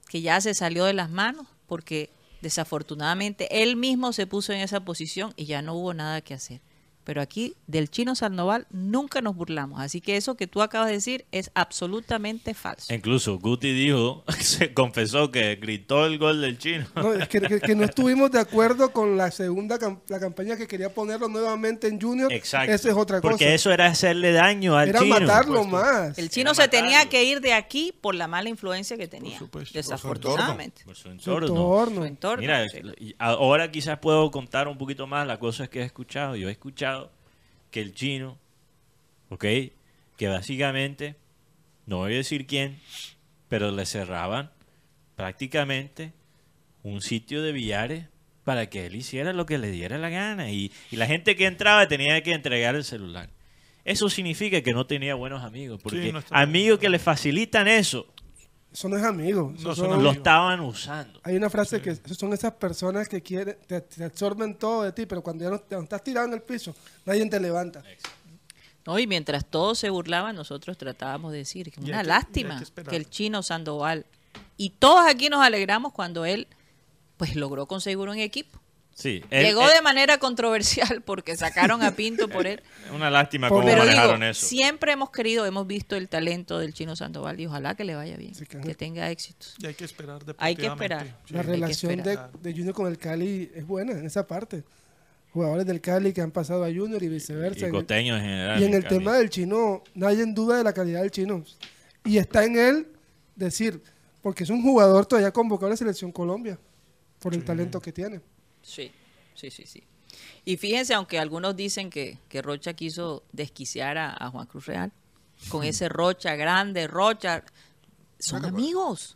que ya se salió de las manos porque desafortunadamente él mismo se puso en esa posición y ya no hubo nada que hacer. Pero aquí del chino Sandoval nunca nos burlamos. Así que eso que tú acabas de decir es absolutamente falso. Incluso Guti dijo, se confesó que gritó el gol del chino. No, es que, que- que no estuvimos de acuerdo con la segunda cam- la campaña que quería ponerlo nuevamente en Junior. Exacto. Esa es otra Porque cosa. eso era hacerle daño al Era chino. matarlo más. El chino Era se tenía matarlo. que ir de aquí por la mala influencia que tenía. supuesto. Desafortunadamente. Por su Su entorno. entorno. Su entorno, Mira, sí. ahora quizás puedo contar un poquito más las cosas que he escuchado. Yo he escuchado que el chino, ¿ok? Que básicamente, no voy a decir quién, pero le cerraban prácticamente un sitio de billares para que él hiciera lo que le diera la gana. Y, y la gente que entraba tenía que entregar el celular. Eso significa que no tenía buenos amigos, porque no amigos que le facilitan eso, Eso no es amigo. eso No, son- son lo estaban usando. Hay una frase que son esas personas que quieren, te, te absorben todo de ti, pero cuando ya no, cuando estás tirado en el piso, nadie te levanta. No, y mientras todos se burlaban, nosotros tratábamos de decir que una que- lástima que que, el chino Sandoval. Y todos aquí nos alegramos cuando él pues logró conseguir un equipo. Sí, él- Llegó él- de manera controversial porque sacaron a Pinto por él. Una lástima cómo Pero digo, manejaron eso. siempre hemos querido, hemos visto el talento del chino Sandoval y ojalá que le vaya bien, Sí, que- que tenga éxitos. Y hay que esperar Hay que esperar. Sí. La relación de, esperar. de Junior con el Cali es buena en esa parte. Jugadores del Cali que han pasado a Junior y viceversa. Y En el- costeños en general. Y en el Cali. tema del chino, nadie en duda de la calidad del chino. Y está en él decir, porque es un jugador todavía convocado a la selección Colombia, por el talento que tiene. Sí, sí, sí, sí. Y fíjense, aunque algunos dicen que, que Rocha quiso desquiciar a, a Juan Cruz Real, con ese Rocha grande, Rocha, son amigos,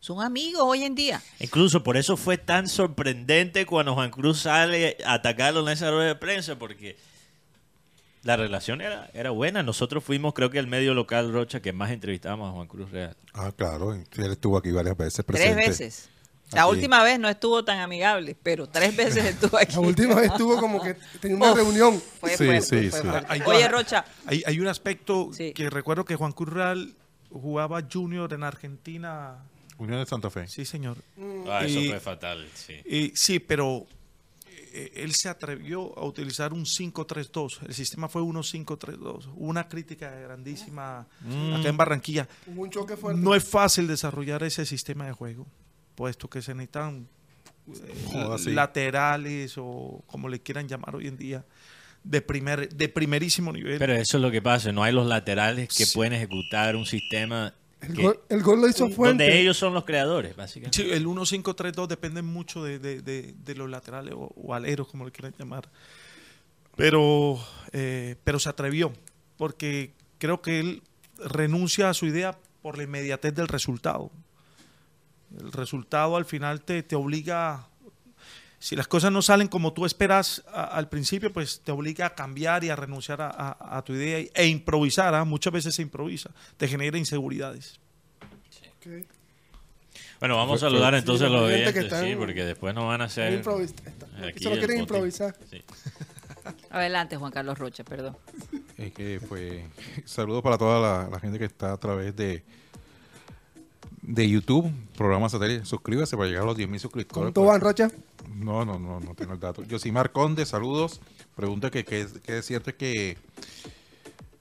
son amigos hoy en día. Incluso por eso fue tan sorprendente cuando Juan Cruz sale a atacarlo en esa rueda de prensa, porque la relación era, era buena. Nosotros fuimos, creo que el medio local Rocha que más entrevistamos a Juan Cruz Real. Ah, claro, él estuvo aquí varias veces Tres presente. veces. La Aquí. última vez no estuvo tan amigable, pero tres veces estuvo aquí. La última vez estuvo como que tenía una Uf. reunión. Fue Sí, fuerte, sí, fue sí. Hay- Oye, Rocha, Hay, hay un aspecto Sí. que recuerdo que Juan Curral jugaba junior en Argentina. Unión de Santa Fe. Sí, señor. Ah, eso fue fatal, sí. Y, sí, pero eh, él se atrevió a utilizar un 5-3-2. El sistema fue 1-5-3-2. Hubo una crítica grandísima acá en Barranquilla. Hubo un choque fuerte. No es fácil desarrollar ese sistema de juego, puesto que se necesitan eh, laterales o como le quieran llamar hoy en día, de, primer, de primerísimo nivel. Pero eso es lo que pasa, no hay los laterales que pueden ejecutar un sistema El, que- gol, el gol lo hizo Fuente. donde ellos son los creadores, básicamente. Sí, el 1-5-3-2 depende mucho de, de- de- de los laterales o, o aleros, como le quieran llamar. Pero, eh, pero se atrevió, porque creo que él renuncia a su idea por la inmediatez del resultado. El resultado al final te, te obliga, si las cosas no salen como tú esperas a- al principio, pues te obliga a cambiar y a renunciar a, a- a tu idea e improvisar. ¿ah? Muchas veces se improvisa, te genera inseguridades. Bueno, vamos a saludar entonces a sí, los los oyentes que oyentes, sí, están- porque después nos van a hacer... Improvisa- aquí Solo quieren improvisar. Sí. adelante, Juan Carlos Rocha, perdón. Es que fue. Saludos para toda la, la gente que está a través de de YouTube, programa satélite. Suscríbase para llegar a los 10.000 suscriptores. ¿Cuánto van, Rocha? No, no, no, no tengo el dato. Yosimar Conde, saludos. Pregunta que, que, es- que es cierto que,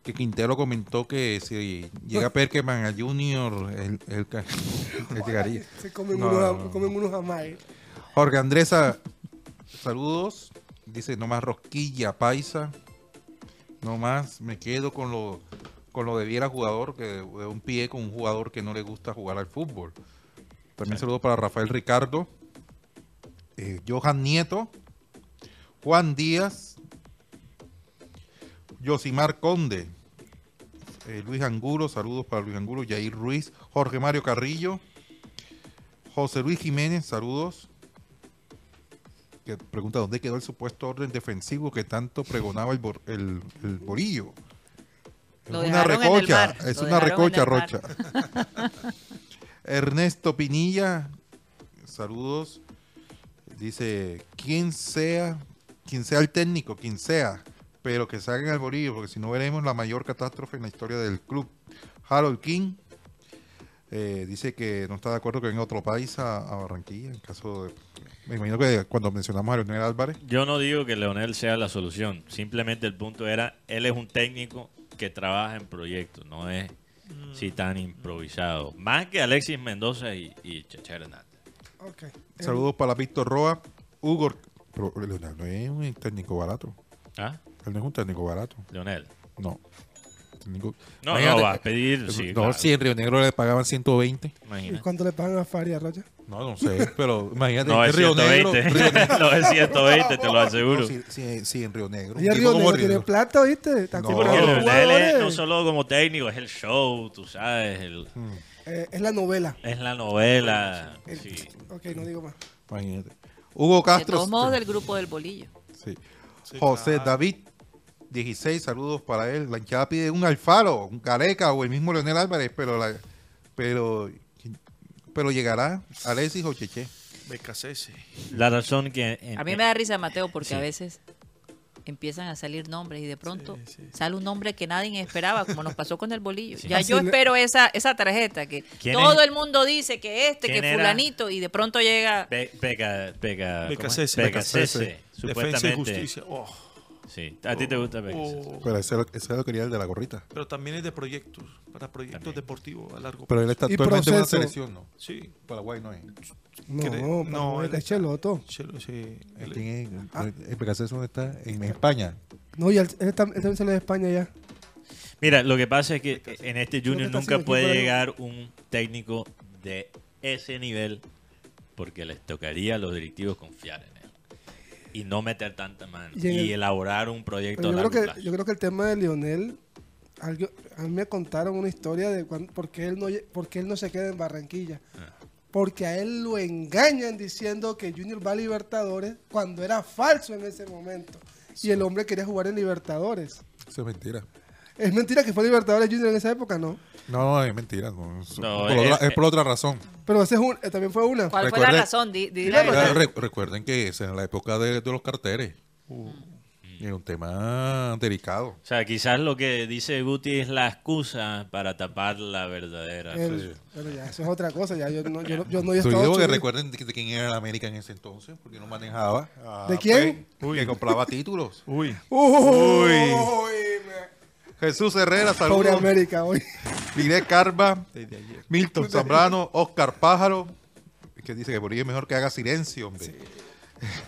que Quintero comentó que si llega Perkeman a Junior, él, él él llegaría. Se comen, No, unos, no, comen unos jamás. Jorge Andresa, saludos. Dice, no más rosquilla, paisa. No más, me quedo con lo, con lo de Viera jugador, que de un pie con un jugador que no le gusta jugar al fútbol. También saludos para Rafael Ricardo, eh, Johan Nieto, Juan Díaz, Yosimar Conde, eh, Luis Angulo, saludos para Luis Angulo, Jair Ruiz, Jorge Mario Carrillo, José Luis Jiménez, saludos. Que pregunta dónde quedó el supuesto orden defensivo que tanto pregonaba el, el Borillo. Es Lo una dejaron en el recocha, mar, es lo una recocha. Rocha. Ernesto Pinilla, saludos. Dice, quien sea, quien sea el técnico, quien sea, pero que salgan al Borillo, porque si no veremos la mayor catástrofe en la historia del club. Harold King, eh, dice que no está de acuerdo que venga otro país a, a Barranquilla, en caso de... Me imagino que cuando mencionamos a Leonel Álvarez, Yo no digo que Leonel sea la solución, simplemente el punto era, él es un técnico que trabaja en proyectos, no es si tan improvisado. Más que Alexis Mendoza y, y Chacha Hernández. Ok. saludos para Víctor Roa, Hugo... Pero Leonel no es un técnico barato, ¿Ah? él no es un técnico barato, Leonel. no. No, Imagínate, no, va a pedir, sí, no, claro. si en Río Negro le pagaban 120. ¿Y Imagina. cuánto le pagan a Faria, Rocha? No, no sé, pero imagínate, No, es Río Negro... 120. Río Negro- no, es 120, te lo aseguro. No, sí, sí, sí, en Río Negro. Y el Río como Negro tiene plata, ¿viste? Está No, comprando Porque Leonel es no solo como técnico, es el show, tú sabes, el- Eh, es la novela. es la novela. El- sí. Ok, no digo más. Imagínate. Hugo De Castro. todos modos, del grupo del bolillo. Sí. Sí, José claro. David, 16, saludos para él. La hinchada pide un Alfaro, un Careca o el mismo Leonel Álvarez, pero la, pero pero llegará Alexis o Cheche. La razón que... en- A mí me da risa, Mateo, porque Sí. a veces empiezan a salir nombres y de pronto Sí, sí. sale un nombre que nadie esperaba, como nos pasó con el bolillo. Sí. Ya Así yo le- espero esa, esa tarjeta que ¿Quién todo es? el mundo dice que este, que fulanito, y de pronto llega... Defensa y supuestamente. justicia. Oh, Sí, a ti te gusta BKCS. oh. Pero ese, ese lo quería el de la gorrita. Pero también es de proyectos, para proyectos También. deportivos a largo Pero él está Y actualmente en una proceso. selección, ¿no? Sí, Paraguay no es. No, Cre- no, no, él es está- Cheloto. Chelo, sí. Él- ¿Quién es? Ah. ¿El dónde está? En España. No, y él, él tam- él también salió de España ya. Mira, lo que pasa es que en este Creo que Junior está nunca puede equipo llegar un técnico de ese nivel porque les tocaría a los directivos confiar en él y no meter tanta mano Y en y el- elaborar un proyecto Pero a yo largo creo, que, plazo. yo creo que el tema de Lionel, algo, a mí me contaron una historia de cuán- por, qué él no, lle- por qué él no se queda en Barranquilla. Ah. Porque a él lo engañan diciendo que Junior va a Libertadores cuando era falso en ese momento. Y el hombre quería jugar en Libertadores. Eso es mentira. Es mentira que fue Libertadores Junior en esa época, ¿no? No, es mentira. no, es, No, por otra, eh, es por otra razón. Pero ese es un, eh, también fue una. ¿Cuál fue la razón? Di- di- re- recuerden que es en la época de, de los carteles. Y es un tema delicado. O sea, quizás lo que dice Guti es la excusa para tapar la verdadera. El- pero ya, eso es otra cosa. Ya, yo no, yo, no- yo no he Yo estado digo que recuerden de, de quién era el América en ese entonces, porque no manejaba. Ah, ¿De quién? pues, que compraba títulos. Uy. Uy, me- Jesús Herrera, Pobre saludos. América hoy. Miguel Carva. Milton Zambrano, Oscar Pájaro, que dice que por ahí es mejor que haga silencio, hombre.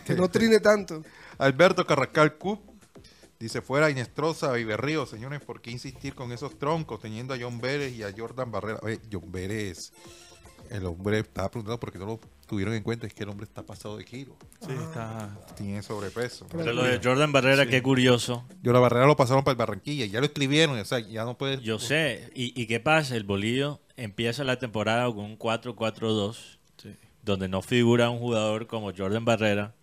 Que no trine tanto. Alberto Carrascal Cup dice fuera Inestrosa y Berrío, señores, ¿por qué insistir con esos troncos teniendo a John Vélez y a Jordan Barrera? Oye, John Vélez, el hombre estaba preguntando por qué no lo tuvieron en cuenta, es que el hombre está pasado de kilo, Sí, está. tiene sobrepeso. Pero lo de Jordan Barrera, qué curioso. Yo la Barrera lo pasaron para el Barranquilla, ya lo escribieron, o sea, ya no puede... Yo sé. ¿Y, y qué pasa? El Bolillo empieza la temporada con un 4-4-2, Sí. donde no figura un jugador como Jordan Barrera.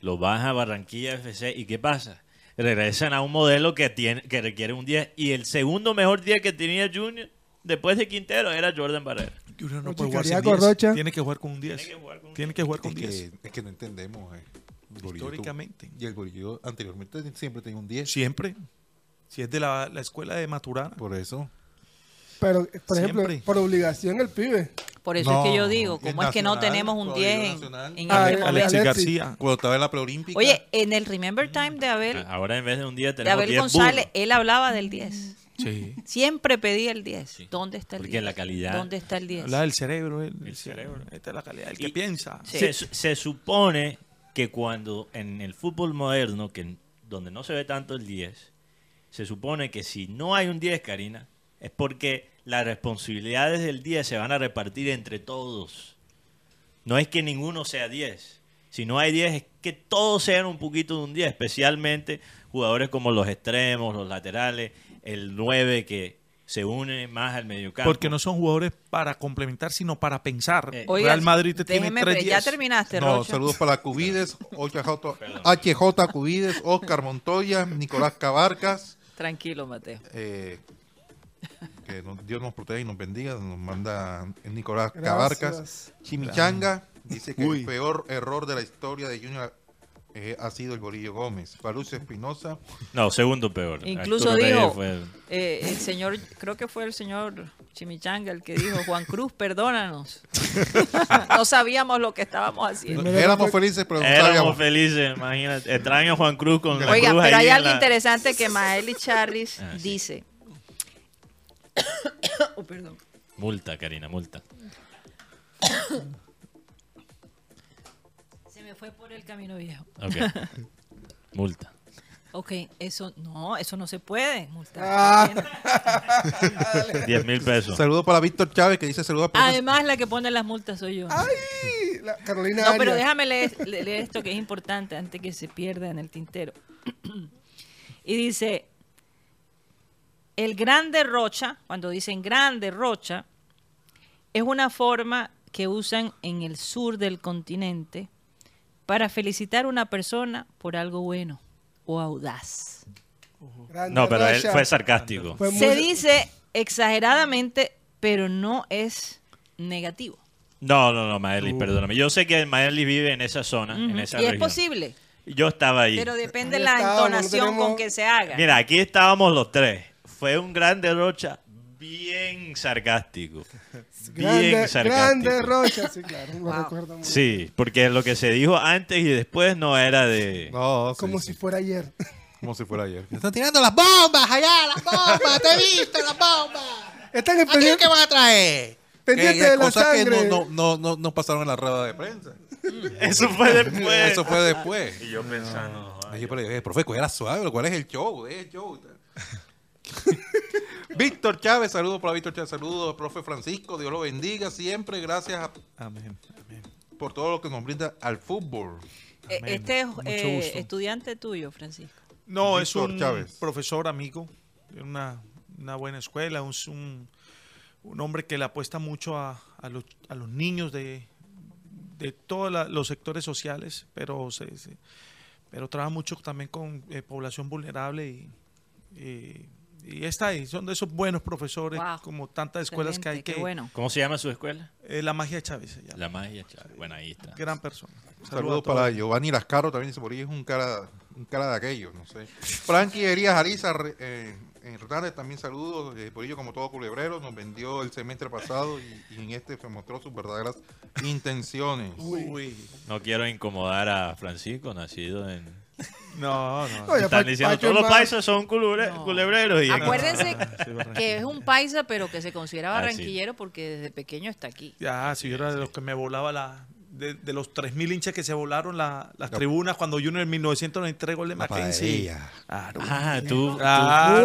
Lo baja a Barranquilla FC. ¿Y qué pasa? Regresan a un modelo que, tiene, que requiere un 10. Y el segundo mejor 10 que tenía Junior, después de Quintero, era Jordan Barrera. Junior no puede jugar sin Cariaco 10. Rocha. Tiene que jugar con un 10. Tiene que jugar con un Tiene que jugar con es, 10. que, es que no entendemos. eh. El Bolillo tuvo- Históricamente. Y el Bolillo anteriormente siempre tenía un 10. Siempre. Si es de la, la escuela de Maturana. Por eso. Pero, por ejemplo, Siempre. por obligación el pibe. Por eso No, es que yo digo, el ¿cómo es que no nacional, tenemos un todavía 10 en, nacional. en Ah, este el- momento? Alexis Alexis. García. Cuando estaba en la preolímpica. Oye, en el Remember Time de Abel, Ahora en vez de un día de tenemos Abel 10 González, burros. él hablaba del 10. Sí. Siempre pedía el 10. Sí. ¿Dónde está el Porque 10? la calidad- ¿Dónde está el 10? Habla del cerebro. él El cerebro. Esta es la calidad. El que Y- piensa. Sí. Se, se supone que cuando en el fútbol moderno, que donde no se ve tanto el 10, se supone que si no hay un 10, Karina, es porque las responsabilidades del 10 se van a repartir entre todos. No es que ninguno sea 10. Si no hay 10, es que todos sean un poquito de un 10, especialmente jugadores como los extremos, los laterales, el 9 que se une más al mediocampo. Porque no son jugadores para complementar, sino para pensar. Eh, Oiga, Real Madrid te tiene tres ya 10. terminaste, No, Rocha. saludos para Cubides, HJ, HJ Cubides, Oscar Montoya, Nicolás Cabarcas. Tranquilo, Mateo. eh, que nos- Dios nos proteja y nos bendiga. Nos manda Nicolás Gracias. Cabarcas. Chimichanga dice que Uy. el peor error de la historia de Junior eh, ha sido el Bolillo Gómez. Falucio Espinosa. No, segundo peor. Incluso Arturo dijo, fue- eh, el señor, creo que fue el señor Chimichanga el que dijo, Juan Cruz, perdónanos. no sabíamos lo que estábamos haciendo. Éramos felices, pero no Éramos sabíamos. felices, imagínate. Extraño a Juan Cruz con la Oiga, cruz pero hay algo la- interesante que Maeli Charris Ah, sí. dice. Oh, perdón. Multa, Karina, multa. Fue por el camino viejo. Ok. multa. Ok, eso no, eso no se puede multar. Ah. 10 mil pesos. Saludos para Víctor Chávez que dice saludos para Además, la que pone las multas soy yo. Ay, la Carolina No, pero déjame leer, le- leer esto que es importante antes que se pierda en el tintero. y dice, el gran derrocha, cuando dicen gran derrocha, es una forma que usan en el sur del continente para felicitar a una persona por algo bueno o audaz. No, pero él fue sarcástico. Se dice exageradamente, pero no es negativo. No, no, no, Maelis, perdóname. Yo sé que Maelis vive en esa zona, en Ujú. esa y es región. posible, Yo estaba ahí. pero depende Ahí de la no entonación tenemos- con que se haga. Mira, aquí estábamos los tres. Fue un gran derrocha bien sarcástico. Bien Grande, sarcástico. grande Rocha, sí, claro, lo recuerdo muy bien. Sí, porque lo que se dijo antes y después no era de... No, sí, Como sí, si fuera ayer. como si fuera ayer. Están tirando las bombas allá, las bombas, te he visto las bombas. Están en ¿A quién que van a traer? pendiente de la cosas que sangre. no, no, no, no, no pasaron en la rueda de prensa. Eso fue después. Eso fue después. Y yo pensando... Ay, yo, pero, eh, profe, era suave, ¿cuál es el show? Deje el show. Víctor Chávez, saludos para Víctor Chávez, saludos, profe Francisco, Dios lo bendiga siempre, gracias a- Amén. amén. por todo lo que nos brinda al fútbol. Eh, Amén. Este es eh, estudiante tuyo, Francisco. No, es un Chávez. profesor amigo de una, una buena escuela, un, un, un hombre que le apuesta mucho a, a los, a los niños de, de todos la- los sectores sociales, pero, se, se- pero trabaja mucho también con eh, población vulnerable y, eh, y está ahí. Son de esos buenos profesores, Wow. como tantas escuelas que hay que... qué bueno. ¿Cómo se llama su escuela? Eh, la magia de Chávez se llama. La magia, Chávez. Bueno, ahí está. Gran persona. Saludos todos. para Giovanni Lascaro, también dice por ahí es un cara, un cara de aquellos, no sé. Frankie Herías Ariza eh, Hernández, también saludos. Eh, por ello, como todo culebrero, nos vendió el semestre pasado y, y en este se mostró sus verdaderas intenciones. Uy. No quiero incomodar a Francisco, nacido en... No, no. Oye, Están Pa- diciendo, todos los paisas son culebre- No. culebreros. Y en- Acuérdense Sí, Barranquilla. que es un paisa, pero que se considera Ah, sí. barranquillero porque desde pequeño está aquí. Ya, si yo era de los que me volaba la... De, de los 3.000 hinchas que se volaron la- las tribunas cuando Junior en 1993 gol de Mackenzie. Claro. Ah, tú, tú- Ah,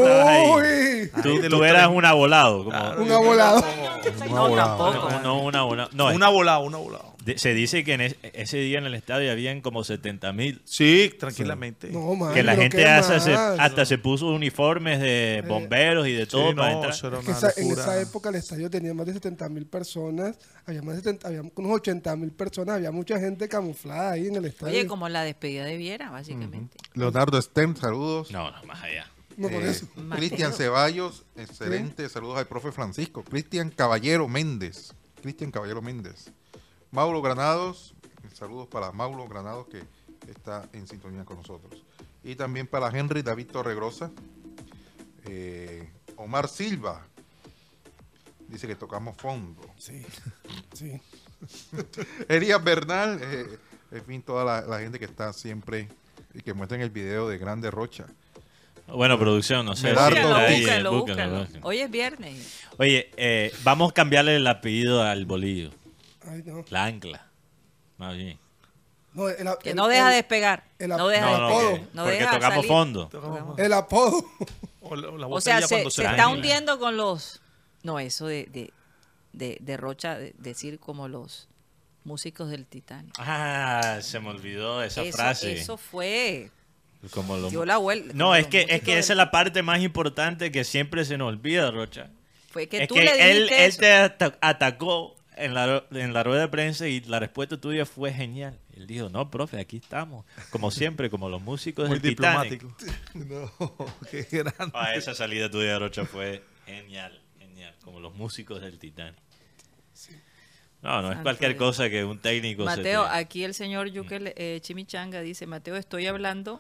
Uy, Ahí tú, tú los eras un abolado. Como, Claro, un abolado. No, tampoco. no, no, una abolado. No, Una volada, una volada. Se dice que en es- ese día en el estadio habían como 70 mil. Sí, tranquilamente. No, man, Que la gente ¿qué hasta se, hasta se puso uniformes de bomberos y de todo Sí, para no, entrar. eso era Es que una esa- en esa época el estadio tenía más de 70 mil personas, había más de 70, había unos 80 mil personas, había mucha gente camuflada ahí en el estadio. Oye, como la despedida de Viera, básicamente. Leonardo Stem, saludos. No, no, más allá. No, por Eh. Cristian Ceballos, excelente. Saludos al profe Francisco. Cristian Caballero Méndez. Cristian Caballero Méndez. Mauro Granados. Saludos para Mauro Granados que está en sintonía con nosotros. Y también para Henry David Torregrosa. Eh, Omar Silva. Dice que tocamos fondo. Sí, sí. Elías Bernal. eh, en fin, toda la, la gente que está siempre y que muestra en el video de Grande Rocha. Bueno, producción, no sé. Medardo si Búscalo, está ahí, búscalo, búscalo, búscalo. búscalo. Hoy es viernes. Oye, eh, vamos a cambiarle el apellido al bolillo. Ay, no. La ancla. Más bien. No, el, Que el- no deja el- despegar. el no ap- deja No, el no, apodo. no porque deja tocamos salir. fondo. Tocamos- El apodo. O, la, la O sea, se, cuando se se está hundiendo con los... No, eso de, de, de, de Rocha, de- decir como los músicos del Titanic. Ah, se me olvidó esa eso, frase. eso fue... Como lo- Dio la vuelta. No, es que, es que del esa es la parte más importante que siempre se nos olvida, Rocha. Fue que es tú que le dijiste él, te ata- atacó en la, en la rueda de prensa y la respuesta tuya fue genial. Él dijo, no, profe, aquí estamos. Como siempre, como los músicos Muy del Titanic. diplomático. No, qué grande. Ah, esa salida tuya, Rocha, fue genial, genial. Como los músicos del Titanic. No, no es cualquier cosa que un técnico se Mateo, te- aquí el señor Yukel eh, Chimichanga dice, Mateo, estoy hablando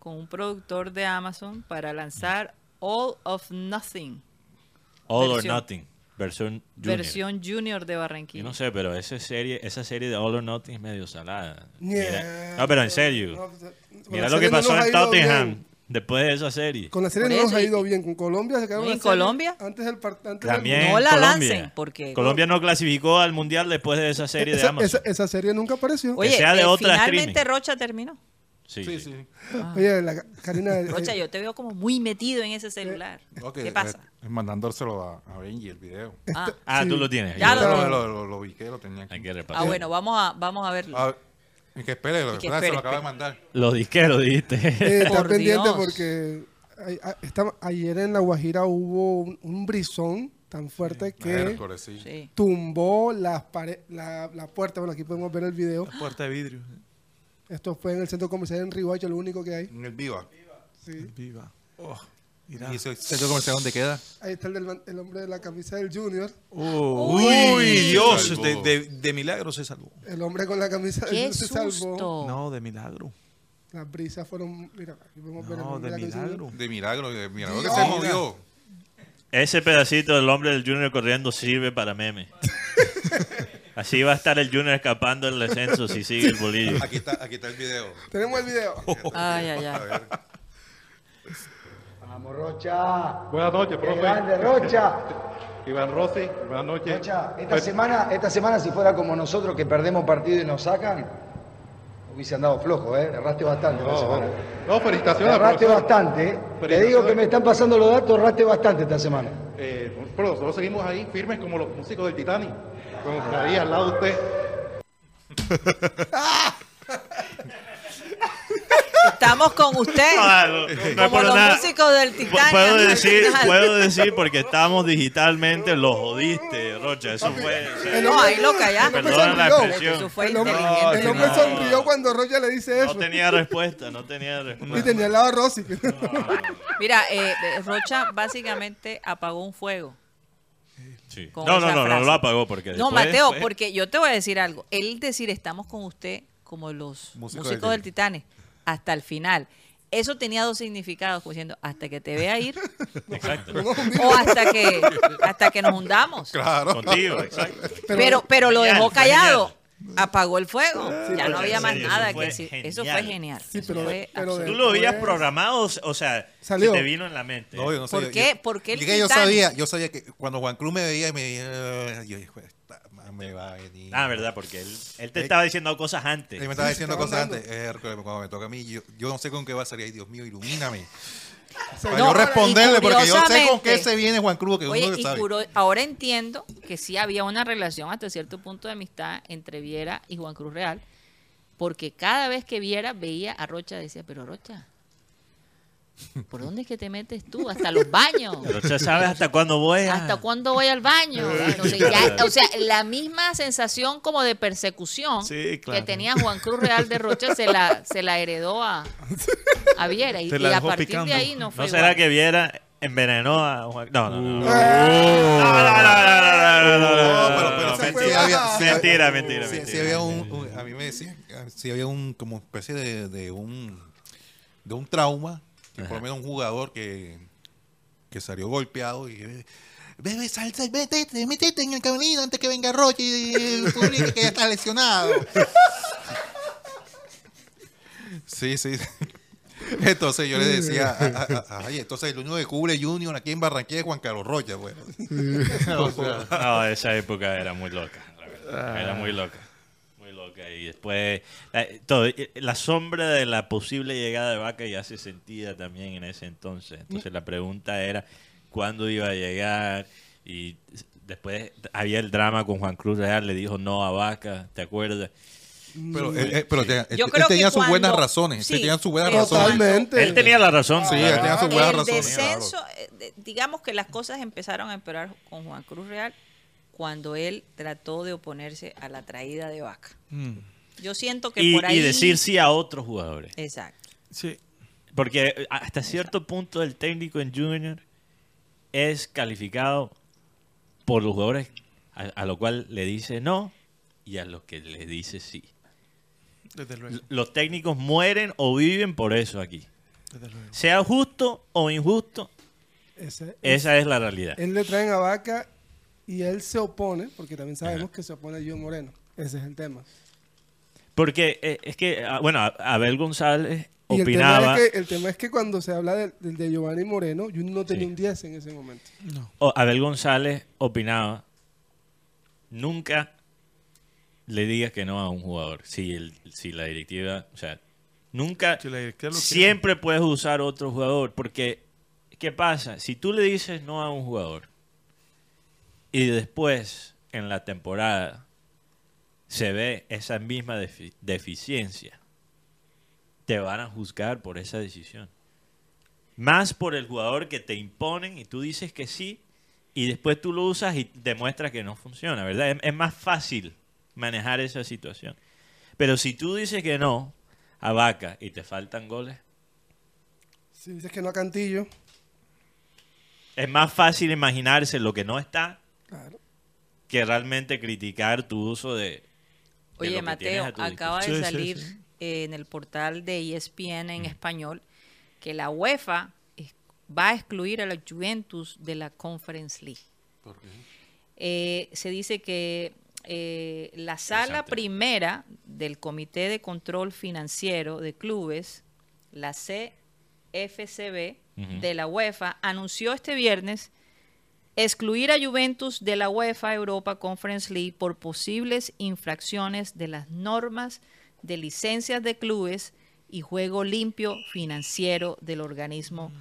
con un productor de Amazon para lanzar All of Nothing, All or Nothing, versión junior. versión junior de Yo Barranquilla. no sé, pero esa serie, esa serie de All or Nothing es medio salada. Mira- no, pero en serio. No, Mira lo que no pasó ha en Tottenham bien. después de esa serie. Con la serie Por no nos ha y- ido bien. Con Colombia se quedaron ¿En Colombia? Antes del part- antes del- También No la Colombia. lancen, porque- Colombia no clasificó al mundial después de esa serie de esa, Amazon. esa, esa serie nunca apareció. Oye, sea de eh, otra finalmente streaming. Rocha terminó. Sí, Sí, sí. sí. Oye, la, Karina. eh, Rocha, yo te veo como muy metido en ese celular. Ok, ¿Qué pasa? eh, mandándoselo a, a Benji el video. Ah, Ah, Sí. tú lo tienes. Ya Yo- lo Lo, tengo. lo, lo, lo ubiqué, lo tenía aquí. Hay que repasar. ah, bueno, vamos a, vamos a verlo. Ah, y que espere, lo Y que que se espere, lo acaba de espere. mandar. Los disqueros, dijiste. eh, está Por pendiente Dios. porque a- esta- ayer en La Guajira hubo un, un brisón tan fuerte que Miércoles, sí. Sí. tumbó las la, la puerta. Bueno, aquí podemos ver el video. Puerta de vidrio. Esto fue en el centro comercial en Rihuacho, lo único que hay. En el Viva. Sí. Viva. Oh. ¿Y ese centro comercial dónde queda? Ahí está el, del- el hombre de la camisa del Junior. Uy, Dios, Salvó. de, de- de milagro se salvó. El hombre con la camisa del ¡Qué Junior se salvó. susto! No, de milagro. Las brisas fueron. Mira, aquí podemos ver el No, de milagro. De milagro, de milagro que Dios. se movió. Ese pedacito del hombre del Junior corriendo sirve para meme. Así va a estar el Junior escapando del descenso si sigue el bolillo. Aquí está, aquí está el video. Tenemos el video. Ay, ay, A ay. ver. Vamos, Rocha. Buenas noches, profe. grande, Rocha. Iván Rossi, buenas noches. Rocha, esta semana, esta semana si fuera como nosotros que perdemos partido y nos sacan, hubiese andado flojo, ¿eh? Erraste bastante esta No, semana. no, felicitaciones. Erraste profesor. bastante, ¿eh? Te digo que me están pasando los datos, erraste bastante esta semana. Eh, pero nosotros seguimos ahí firmes como los músicos del Titanic. Como ahí al lado de usted. Estamos con usted. Ah, no, no como los nada. músicos del Titanic. Puedo decir, puedo decir porque estábamos digitalmente, lo jodiste, Rocha. Eso fue. o sea, El No, ahí lo callaste. el hombre Perdona la sonrió. expresión. Eso fue El hombre, inteligente. el hombre no. sonrió cuando Roger le dice no eso. tenía respuesta, no tenía respuesta. Y tenía al lado a Rosy. Mira, eh, Rocha básicamente apagó un fuego. Sí. con No, no, esa no, no frase. lo apagó porque. No, después Mateo, porque yo te voy a decir algo. Él decir estamos con usted como los Músicos músicos, del del Titanic hasta el final. Eso tenía dos significados, como diciendo hasta que te vea ir Exacto. o hasta que hasta que nos hundamos. Claro. Contigo, exacto. Pero pero lo dejó callado. Apagó el fuego. ya no había más serio, nada eso que fue decir. Eso genial. fue genial. Sí, Eso pero- fue pero absoluto. ¿Tú lo habías programado o- sea, Salió. se te vino en la mente? No, yo no ¿Por sabía, qué? yo- ¿Por qué el y que yo sabía, yo sabía que cuando Juan Cruz me veía, me decía, yo dije, me va a venir. Ah, verdad, porque él, él te Eh, estaba diciendo cosas antes. Él me estaba diciendo cosas hablando. antes. Eh, cuando me toca a mí, yo, yo no sé con qué va a salir. Ay, Dios mío, ilumíname. Para No, yo responderle, porque yo sé con qué se viene Juan Cruz, que Oye, uno y sabe. curo- ahora entiendo que sí había una relación hasta cierto punto de amistad entre Viera y Juan Cruz Real, porque cada vez que Viera veía a Rocha decía, pero Rocha, ¿por dónde es que te metes tú? Hasta los baños. Rocha, ¿sabes hasta cuándo voy a...? ¿Hasta cuándo voy al baño? Entonces, ya- o sea, la misma sensación como de persecución Sí, claro. que tenía Juan Cruz Real de Rocha se la, se la heredó a, a Viera. Y, a partir picando. de ahí no fue ¿No será igual. que Viera envenenó a Juan? No, no, no. no. No, pero, pero había- sí- Mentira, mentira, sí- mentira. sí había un, a mí me decían, sí había un, como especie de, de un, de un trauma, que por lo menos un jugador que, que salió golpeado y Bebe, sal, sal, vete, métete en el camerino antes que venga Roche y publique que ya está lesionado. Sí, sí. Entonces yo le decía, a- a- a- ay, entonces el único que cubre Junior aquí en Barranquilla es Juan Carlos Rocha, bueno. O sea, No, esa época era muy loca, la verdad. Era muy loca. Y después, la, todo, eh, la sombra de la posible llegada de Vaca ya se sentía también en ese entonces. Entonces la pregunta era cuándo iba a llegar. Y después había el drama con Juan Cruz Real, le dijo no a Vaca, ¿te acuerdas? Pero, él, él- pero te- él- Yo él creo que tenía sus cuando- buenas razones. sí, él tenía sus buenas pero razones. Totalmente. Él tenía la razón. Sí, él tenía sus buenas el razones. descenso, eh, digamos que las cosas empezaron a empeorar con Juan Cruz Real cuando él trató de oponerse a la traída de Vaca. Mm, Yo siento que Y, por ahí... y decir sí a otros jugadores. Exacto. sí. Porque hasta cierto punto el técnico en Junior es calificado por los jugadores a, a lo cual le dice no y a los que le dice sí. Desde luego. Los técnicos mueren o viven por eso aquí. Desde luego. Sea justo o injusto, Ese- esa es la realidad. Él le traen a Vaca y él se opone, porque también sabemos que se opone a John Moreno. Ese es el tema. Porque eh, es que, ah, bueno, A- Abel González Y el opinaba, tema, es que, el tema es que cuando se habla del de, Giovanni Moreno, yo no tenía Sí. un 10 en ese momento. o Abel González opinaba, nunca le digas que no a un jugador. Si, el, si la directiva, o sea, nunca, Si la directiva lo quiere. siempre puedes usar otro jugador. Porque, ¿qué pasa? Si tú le dices no a un jugador y después en la temporada se ve esa misma defi- deficiencia, te van a juzgar por esa decisión. Más por el jugador que te imponen y tú dices que sí y después tú lo usas y demuestras que no funciona, ¿verdad? Es, es más fácil manejar esa situación. Pero si tú dices que no a Vaca y te faltan goles, Si dices que no a Cantillo, es más fácil imaginarse lo que no está claro. que realmente criticar tu uso de... Oye, Mateo, acaba de sí, salir sí. eh, en el portal de ESPN en español que la UEFA va a excluir a la Juventus de la Conference League. Eh, se dice que eh, la sala primera del Comité de Control Financiero de Clubes, la CFCB de la UEFA, anunció este viernes excluir a Juventus de la UEFA Europa Conference League por posibles infracciones de las normas de licencias de clubes y juego limpio financiero del organismo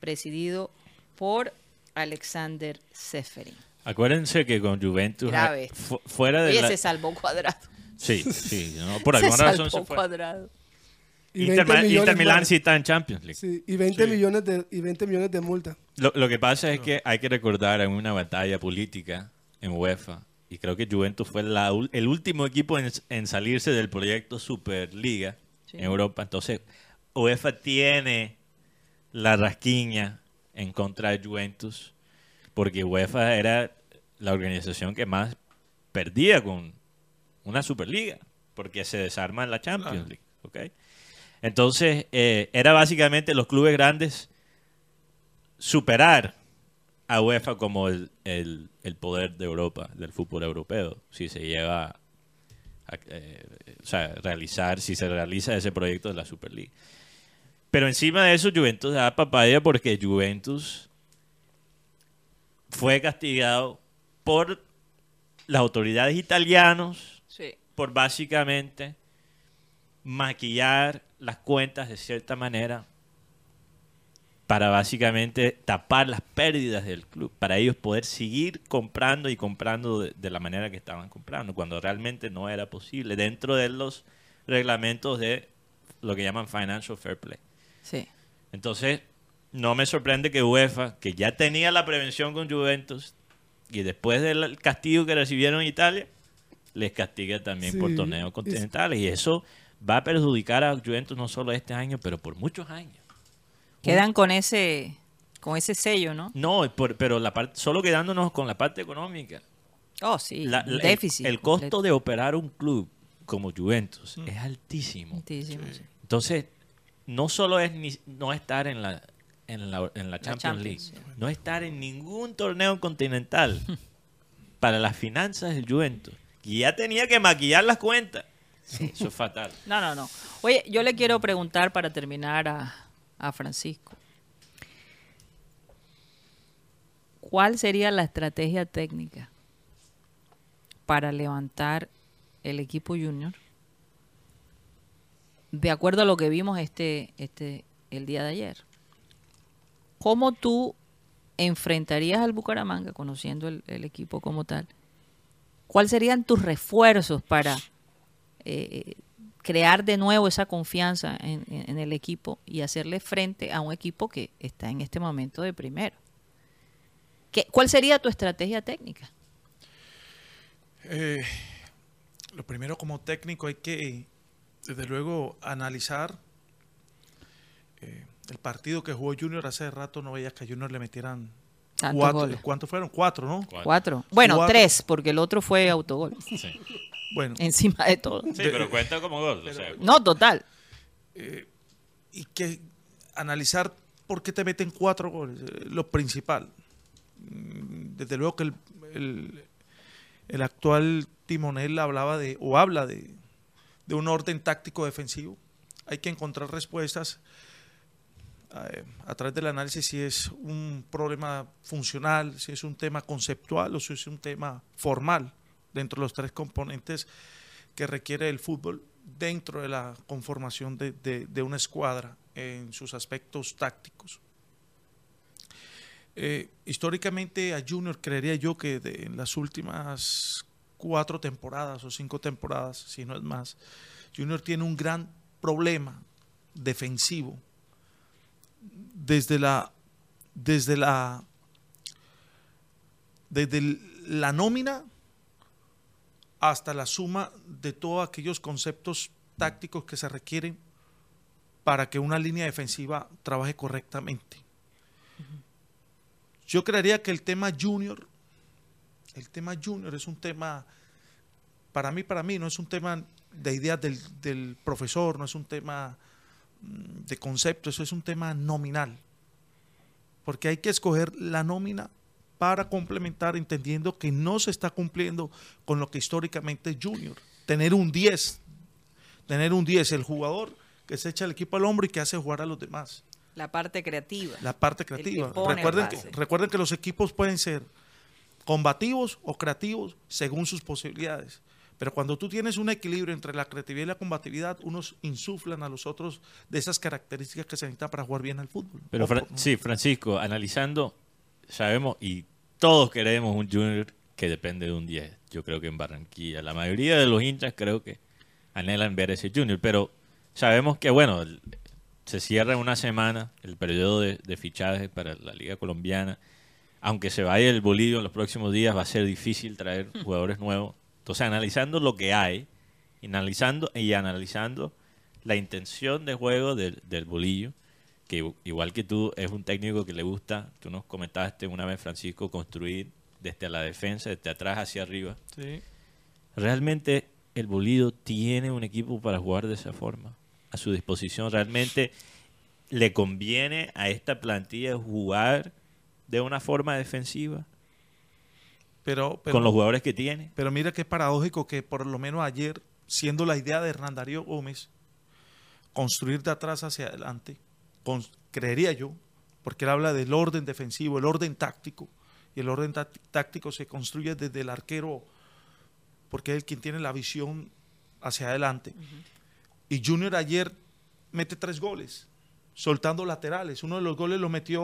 presidido por Alexander Seferin. Acuérdense que con Juventus, Grave. fu- fuera de Oye, la... se salvó cuadrado. Sí, sí, ¿no? por se alguna razón salvó se fue. cuadrado. Y Inter, 20 Ma- millones Inter Milán más. sí está en Champions League. Sí, y 20 Sí. millones de y 20 millones de multa. Lo, lo que pasa es que hay que recordar en una batalla política en UEFA, y creo que Juventus fue la el último equipo en, en salirse del proyecto Superliga Sí. en Europa. Entonces, UEFA tiene la rasquiña en contra de Juventus, porque UEFA era la organización que más perdía con una Superliga, porque se desarma en la Champions Claro. League. ¿ok? Entonces, eh, era básicamente los clubes grandes superar a UEFA como el, el- el poder de Europa, del fútbol europeo, si se lleva a eh, o sea, realizar, si se realiza ese proyecto de la Superliga. Pero encima de eso, Juventus da papaya porque Juventus fue castigado por las autoridades italianas Sí. por básicamente maquillar las cuentas de cierta manera para básicamente tapar las pérdidas del club, para ellos poder seguir comprando y comprando de, de la manera que estaban comprando, cuando realmente no era posible dentro de los reglamentos de lo que llaman Financial Fair Play. Sí. Entonces, no me sorprende que UEFA, que ya tenía la prevención con Juventus, y después del castigo que recibieron en Italia, les castigue también Sí, por torneos continentales. Y eso va a perjudicar a Juventus no solo este año, pero por muchos años. Quedan con ese con ese sello, ¿no? No, por- pero la parte, solo quedándonos con la parte económica. Oh, sí, La- déficit. el, el costo de operar un club como Juventus es altísimo. Altísimo, sí. Entonces, no solo es ni- no estar en la, en la, en la Champions, Champions, League, sí. no estar en ningún torneo continental para las finanzas del Juventus. Y ya tenía que maquillar las cuentas. Eso es fatal. No, no, no. Oye, yo le quiero preguntar para terminar a, a Francisco. ¿Cuál sería la estrategia técnica para levantar el equipo junior de acuerdo a lo que vimos este, este, el día de ayer? ¿Cómo tú enfrentarías al Bucaramanga, conociendo el, equipo como tal? ¿Cuáles serían tus refuerzos para eh, crear de nuevo esa confianza en, en- en el equipo y hacerle frente a un equipo que está en este momento de primero. ¿Qué, ¿Cuál sería tu estrategia técnica? Eh, lo primero como técnico hay que, desde luego, analizar eh, el partido que jugó Junior hace rato. No veía que a Junior le metieran cuatro. ¿Cuántos fueron? Cuatro, ¿no? Cuatro. Bueno, Cuatro. tres, porque el otro fue autogol. Sí, Bueno, Encima de todo. pero cuenta como gol. o sea, No, total. y que analizar por qué te meten cuatro goles, eh, lo principal. Mm, Desde luego que el, el- el actual timonel hablaba de, o habla de, de un orden táctico defensivo. Hay que encontrar respuestas eh, a través del análisis si es un problema funcional, si es un tema conceptual o si es un tema formal dentro de los tres componentes que requiere el fútbol dentro de la conformación de, de- una escuadra en sus aspectos tácticos. Eh, históricamente a Junior creería yo que en las últimas cuatro temporadas o cinco temporadas, si no es más, Junior tiene un gran problema defensivo desde la desde la desde la nómina hasta la suma de todos aquellos conceptos tácticos que se requieren para que una línea defensiva trabaje correctamente. Yo creería que el tema junior, el tema junior es un tema, para mí, para mí, no es un tema de ideas del, del profesor, no es un tema mm, de concepto, eso es un tema nominal. Porque hay que escoger la nómina para complementar, entendiendo que no se está cumpliendo con lo que históricamente es Junior. Tener un 10, tener un 10, el jugador que se echa el equipo al hombro y que hace jugar a los demás. La parte creativa. La parte creativa. Recuerden que, recuerden que los equipos pueden ser combativos o creativos según sus posibilidades. Pero cuando tú tienes un equilibrio entre la creatividad y la combatividad, unos insuflan a los otros de esas características que se necesitan para jugar bien al fútbol. Pero sí, Francisco, analizando, sabemos y todos queremos un Junior que depende de un 10. Yo creo que en Barranquilla, la mayoría de los hinchas creo que anhelan ver ese Junior, pero Sabemos que, bueno, se cierra en una semana el periodo de, de fichajes para la Liga Colombiana. Aunque se vaya el Bolillo en los próximos días, va a ser difícil traer jugadores nuevos. Entonces, analizando lo que hay, analizando, y analizando la intención de juego del, del Bolillo, que igual que tú, es un técnico que le gusta, tú nos comentaste una vez, Francisco, construir desde la defensa, desde atrás hacia arriba. Sí. ¿Realmente el Bolillo tiene un equipo para jugar de esa forma? A su disposición, ¿realmente le conviene a esta plantilla jugar de una forma defensiva Pero, pero, con los jugadores que tiene? pero mira qué paradójico que por lo menos ayer, siendo la idea de Hernán Darío Gómez, construir de atrás hacia adelante, con- creería yo, porque él habla del orden defensivo, el orden táctico, y el orden tá- táctico se construye desde el arquero, porque es el quien tiene la visión hacia adelante. Y Junior ayer mete tres goles, soltando laterales. Uno de los goles lo metió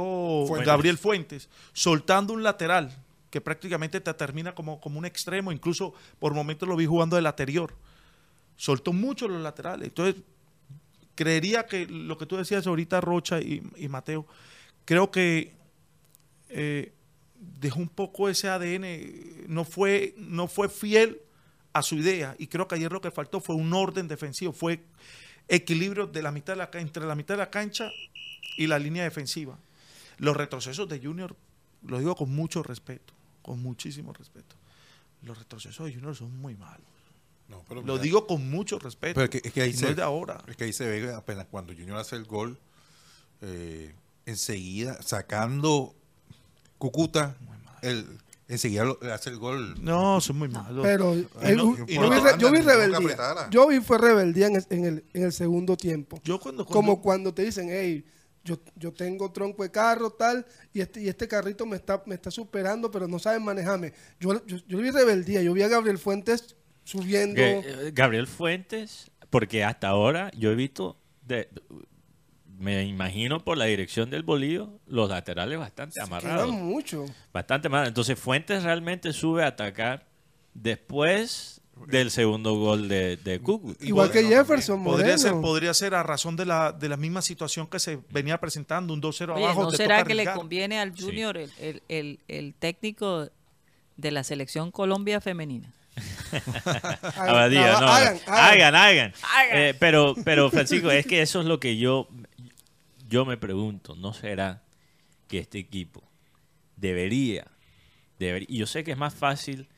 Fuentes. Gabriel Fuentes, soltando un lateral, que prácticamente te termina como, como un extremo, incluso por momentos lo vi jugando del lateral. Soltó mucho los laterales. Entonces, creería que lo que tú decías ahorita, Rocha y, Mateo, creo que eh, dejó un poco ese ADN, no fue, no fue fiel a su idea. Y creo que ayer lo que faltó fue un orden defensivo, fue equilibrio de la mitad de la, entre la mitad de la cancha y la línea defensiva. Los retrocesos de Junior, lo digo con mucho respeto, con muchísimo respeto. Los retrocesos de Junior son muy malos. No, pero Lo mira, digo con mucho respeto. pero es que, es que ahí y se, no es de ahora. Es que ahí se ve apenas cuando Junior hace el gol, eh, enseguida sacando Cucuta, el, enseguida lo- hace el gol. No, son muy malos. Pero no- yo, vi re- yo vi rebeldía. Yo vi fue rebeldía en el, en el, en el segundo tiempo. yo cuando, Como cuando- cuando te dicen, hey, yo, yo tengo tronco de carro, tal, y este, y este carrito me está, me está superando, pero no saben manejarme. Yo, yo, yo vi rebeldía, yo vi a Gabriel Fuentes subiendo. Que, Gabriel Fuentes, porque hasta ahora yo he visto, de- me imagino por la dirección del bolillo, los laterales bastante amarrados. mucho. Bastante mal. Entonces Fuentes realmente sube a atacar después del segundo gol de, de Cúcuta. Igual que Jefferson podría ser, Moreno. podría ser a razón de la, de la misma situación que se venía presentando, un 2-0 Oye, abajo. ¿no te será toca que le conviene al Sí. Junior el, el- el- el técnico de la selección Colombia femenina? Abadía, Hagan, no, hagan, hagan, hagan. Hagan. Eh, pero, pero Francisco, es que eso es lo que yo, yo me pregunto. ¿No será que este equipo debería, debería, y yo sé que es más fácil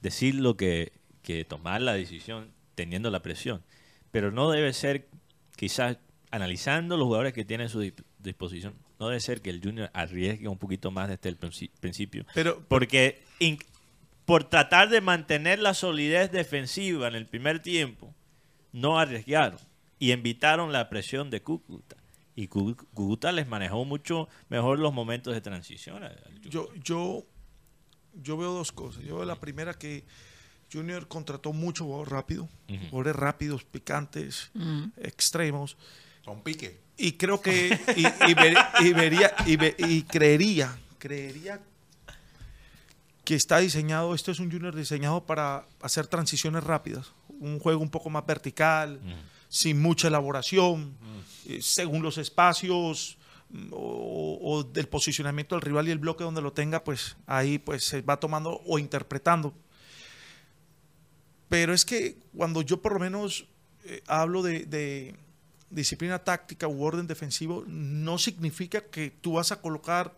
decirlo que, que tomar la decisión teniendo la presión, pero no debe ser, quizás analizando los jugadores que tiene a su dip- disposición, no debe ser que el Junior arriesgue un poquito más desde el princi- principio. Pero, Porque in- por tratar de mantener la solidez defensiva en el primer tiempo, no arriesgaron y evitaron la presión de Cúcuta. Y Cú- Cúcuta les manejó mucho mejor los momentos de transición. yo, yo, yo veo dos cosas. Yo veo la primera que Junior contrató mucho jugador rápido, jugadores rápidos, picantes, extremos. Con pique. Y creo que, y, y ver- y vería, y, ve- y creería, creería que está diseñado, esto es un junior diseñado para hacer transiciones rápidas, un juego un poco más vertical, sin mucha elaboración, eh, según los espacios mm, o, o del posicionamiento del rival y el bloque donde lo tenga, pues ahí pues se va tomando o interpretando. Pero es que cuando yo por lo menos eh, hablo de, de disciplina táctica u orden defensivo, no significa que tú vas a colocar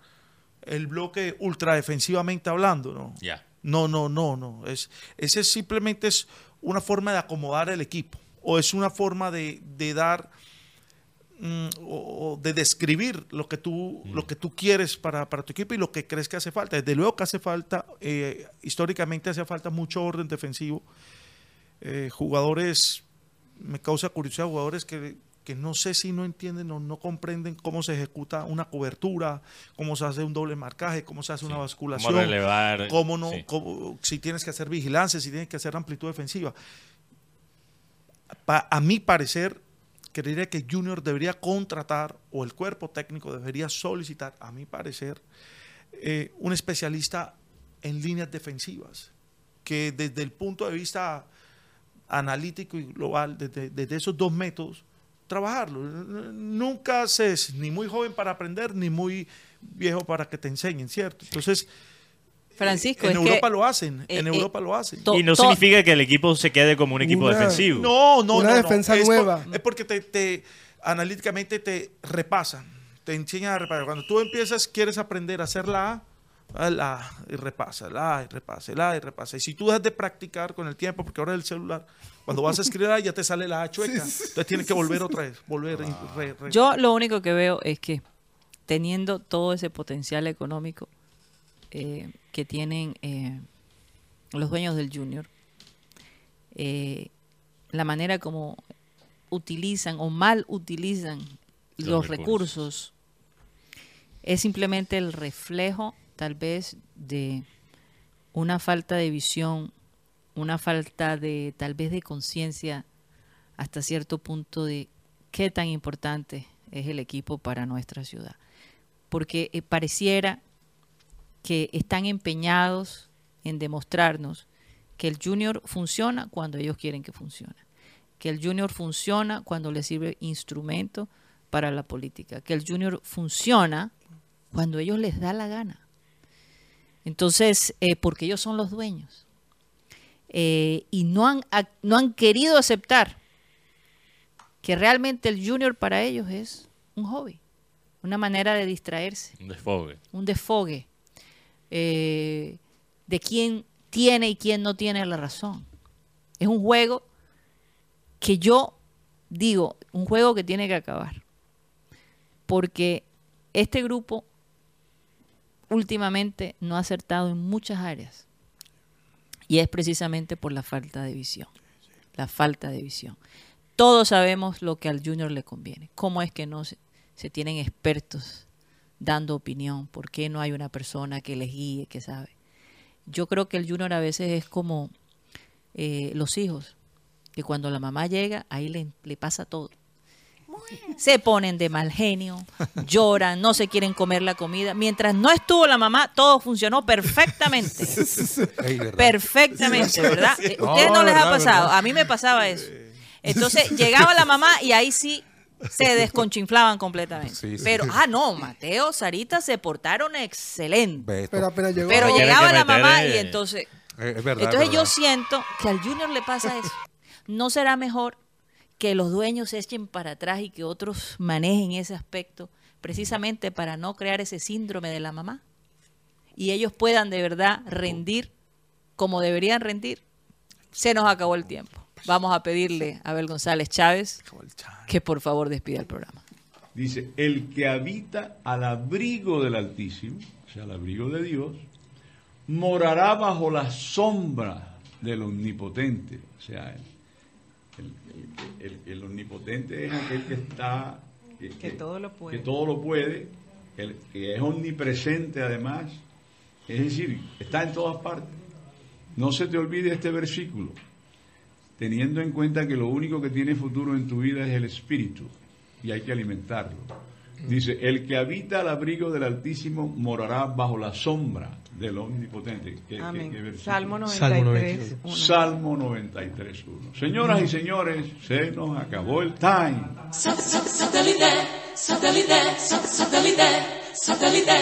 el bloque ultra defensivamente hablando, ¿no? Ya. No, no, no, no. Es, ese simplemente es una forma de acomodar el equipo o es una forma de, de dar mm, o, o de describir lo que tú, lo que tú quieres para, para tu equipo y lo que crees que hace falta. Desde luego que hace falta, eh, históricamente hace falta mucho orden defensivo. Eh, jugadores, me causa curiosidad, jugadores que, que no sé si no entienden o no comprenden cómo se ejecuta una cobertura, cómo se hace un doble marcaje, cómo se hace una basculación ¿Cómo relevar? cómo no, Sí. cómo- si tienes que hacer vigilancia, si tienes que hacer amplitud defensiva. Pa- a mi parecer, creería que Junior debería contratar o el cuerpo técnico debería solicitar, a mi parecer, eh, un especialista en líneas defensivas, que desde el punto de vista analítico y global, desde, desde esos dos métodos, trabajarlo. Nunca se es ni muy joven para aprender, ni muy viejo para que te enseñen, ¿cierto? Entonces, Francisco, en es Europa que, lo hacen, eh, en eh, Europa lo hacen. Y no significa que el equipo se quede como un equipo Una- defensivo. No, no, Una no, no. defensa es por- nueva. es porque te, te- analíticamente te repasan, te enseñan a repasar. Cuando tú empiezas, quieres aprender a hacer la A, la A y repasa, la A y repasa, la A y repasa. Y si tú dejas de practicar con el tiempo, porque ahora el celular, cuando vas a escribir A ya te sale la A chueca, entonces tienes que volver otra vez, volver. re- re- Yo lo único que veo es que teniendo todo ese potencial económico eh, que tienen eh, los dueños del Junior, eh, la manera como utilizan o mal utilizan Los los, recursos. recursos. es simplemente el reflejo tal vez de una falta de visión, una falta de tal vez de conciencia hasta cierto punto de qué tan importante es el equipo para nuestra ciudad. Porque eh, pareciera que están empeñados en demostrarnos que el junior funciona cuando ellos quieren que funcione, que el junior funciona cuando le sirve instrumento para la política, que el junior funciona cuando ellos les da la gana. Entonces, eh, porque ellos son los dueños. Eh, y no han, no han querido aceptar que realmente el junior para ellos es un hobby, una manera de distraerse Un desfogue. un desfogue eh, de quién tiene y quién no tiene la razón. Es un juego que yo digo, un juego que tiene que acabar. Porque este grupo últimamente no ha acertado en muchas áreas. Y es precisamente por la falta de visión. La falta de visión. Todos sabemos lo que al junior le conviene. ¿Cómo es que no se, tienen expertos dando opinión? ¿Por qué no hay una persona que les guíe, que sabe? Yo creo que el junior a veces es como eh, los hijos, que cuando la mamá llega, ahí le pasa todo. Se ponen de mal genio, lloran, no se quieren comer la comida. Mientras no estuvo la mamá, todo funcionó perfectamente. Perfectamente, ¿verdad? No, ¿Ustedes no les ha pasado? verdad. A mí me pasaba eso. Entonces llegaba la mamá y ahí sí se desconchinflaban completamente. Sí, sí. Pero, ah, no, Mateo, Sarita se portaron excelente. Pero apenas llegó. Pero llegaba la mamá y entonces... Eh, es verdad, Entonces es yo siento que al Junior le pasa eso. ¿No será mejor que los dueños se echen para atrás y que otros manejen ese aspecto precisamente para no crear ese síndrome de la mamá? Y ellos puedan de verdad rendir como deberían rendir. Se nos acabó el tiempo. Vamos a pedirle a Abel González Chávez que por favor despida el programa. Dice, el que habita al abrigo del Altísimo, o sea, al abrigo de Dios, morará bajo la sombra del Omnipotente. O sea, el, el- el- el Omnipotente es aquel que está... Que, todo lo puede. Que todo lo puede, el que es omnipresente además. Es decir, está en todas partes. No se te olvide este versículo, teniendo en cuenta que lo único que tiene futuro en tu vida es el espíritu y hay que alimentarlo. Dice, el que habita al abrigo del Altísimo morará bajo la sombra del Omnipotente. ¿Qué- qué- Amén. qué? Salmo 93, 1. Salmo 93, 1. Señoras y señores, se nos acabó el time. Satellite, satellite, satellite, satellite.